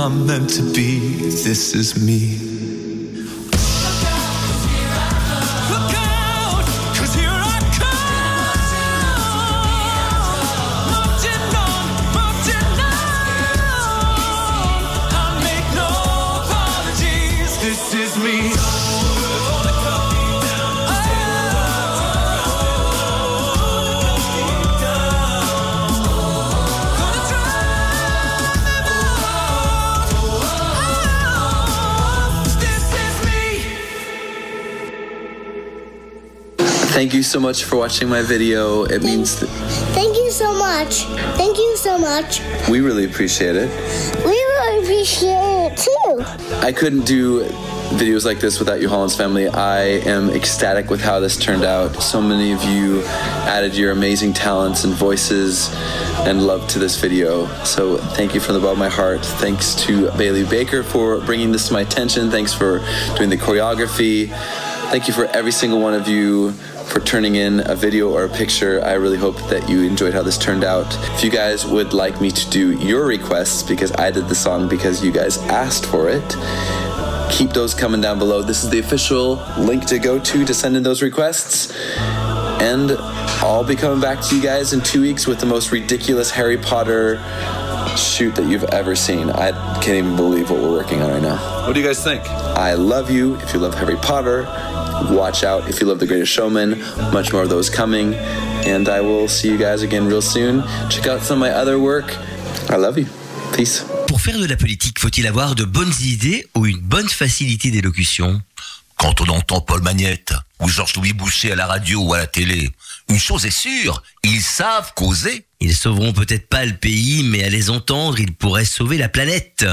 I'm meant to be, this is me. Thank you so much for watching my video. It means th- Thank you so much. Thank you so much. we really appreciate it. We really appreciate it too. I couldn't do videos like this without you, Holland's family. I am ecstatic with how this turned out. So many of you added your amazing talents and voices and love to this video. So thank you from the bottom of my heart. Thanks to Bailey Baker for bringing this to my attention. Thanks for doing the choreography. Thank you for every single one of you for turning in a video or a picture. I really hope that you enjoyed how this turned out. If you guys would like me to do your requests, because I did the song because you guys asked for it, keep those coming down below. This is the official link to go to to send in those requests. And I'll be coming back to you guys in two weeks with the most ridiculous Harry Potter shoot that you've ever seen. I can't even believe what we're working on right now. What do you guys think? I love you. If you love Harry Potter, watch out. If you love The Greatest Showman, much more of those coming. And I will see you guys again real soon. Check out some of my other work. I love you. Peace. Pour faire de la politique, faut-il avoir de bonnes idées ou une bonne facilité d'élocution? Quand on entend Paul Magnette ou Georges-Louis Boucher à la radio ou à la télé, une chose est sûre, ils savent causer. Ils sauveront peut-être pas le pays, mais à les entendre, ils pourraient sauver la planète.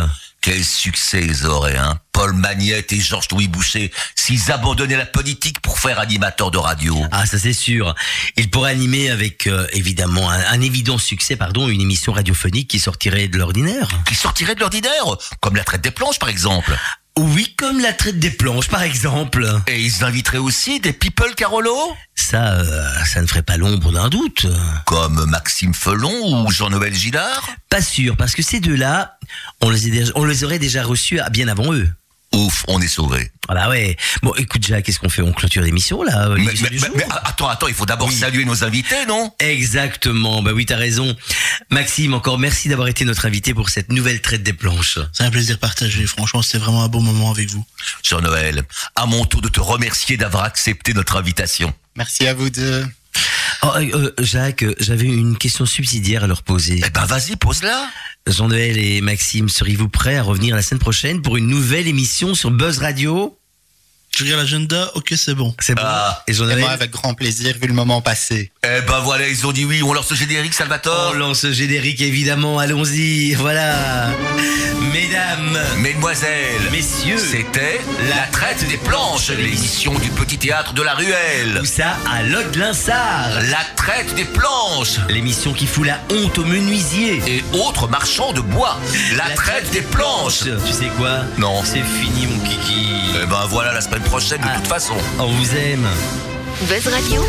Quel succès ils auraient, hein? Paul Magnette et Georges-Louis Boucher, s'ils abandonnaient la politique pour faire animateur de radio. Ah, ça c'est sûr. Ils pourraient animer avec euh, évidemment un, un évident succès, pardon, une émission radiophonique qui sortirait de l'ordinaire. Qui sortiraient de l'ordinaire, comme la traite des planches par exemple. Oui, comme la traite des planches, par exemple. Et ils inviteraient aussi des people Carolo? Ça, euh, ça ne ferait pas l'ombre d'un doute. Comme Maxime Felon ou Jean-Noël Gillard? Pas sûr, parce que ces deux-là, on les, on les aurait déjà reçus à- bien avant eux. Ouf, on est sauvé. Ah bah ouais. Bon, écoute Jacques, qu'est-ce qu'on fait? On clôture l'émission là euh, Mais, attends, attends, il faut d'abord Oui. saluer nos invités, non? Exactement, bah oui, t'as raison. Maxime, encore merci d'avoir été notre invité pour cette nouvelle traite des planches. C'est un plaisir partagé. Franchement, c'était vraiment un bon moment avec vous. Jean-Noël, à mon tour de te remercier d'avoir accepté notre invitation. Merci à vous deux. Oh, euh, Jacques, euh, j'avais une question subsidiaire à leur poser. Eh ben vas-y, pose-la. Jean-Noël et Maxime, seriez-vous prêts à revenir la semaine prochaine pour une nouvelle émission sur Buzz Radio? Je regarde l'agenda, ok, c'est bon. C'est bon Ah. Et moi, avec grand plaisir, vu le moment passé. Eh ben voilà, ils ont dit oui, on lance le générique, Salvatore. On lance le générique évidemment, allons-y, voilà. Mesdames, Mesdemoiselles, messieurs, c'était La Traite des Planches, l'émission du petit théâtre de la Ruelle. tout ça à l'Ode Linsard. La Traite des Planches L'émission qui fout la honte aux menuisiers. et autres marchands de bois. La, Traite des Planches. Tu sais quoi Non. C'est fini mon kiki. Eh ben voilà, la semaine prochaine, de Ah. toute façon. On vous aime. Buzz Radio,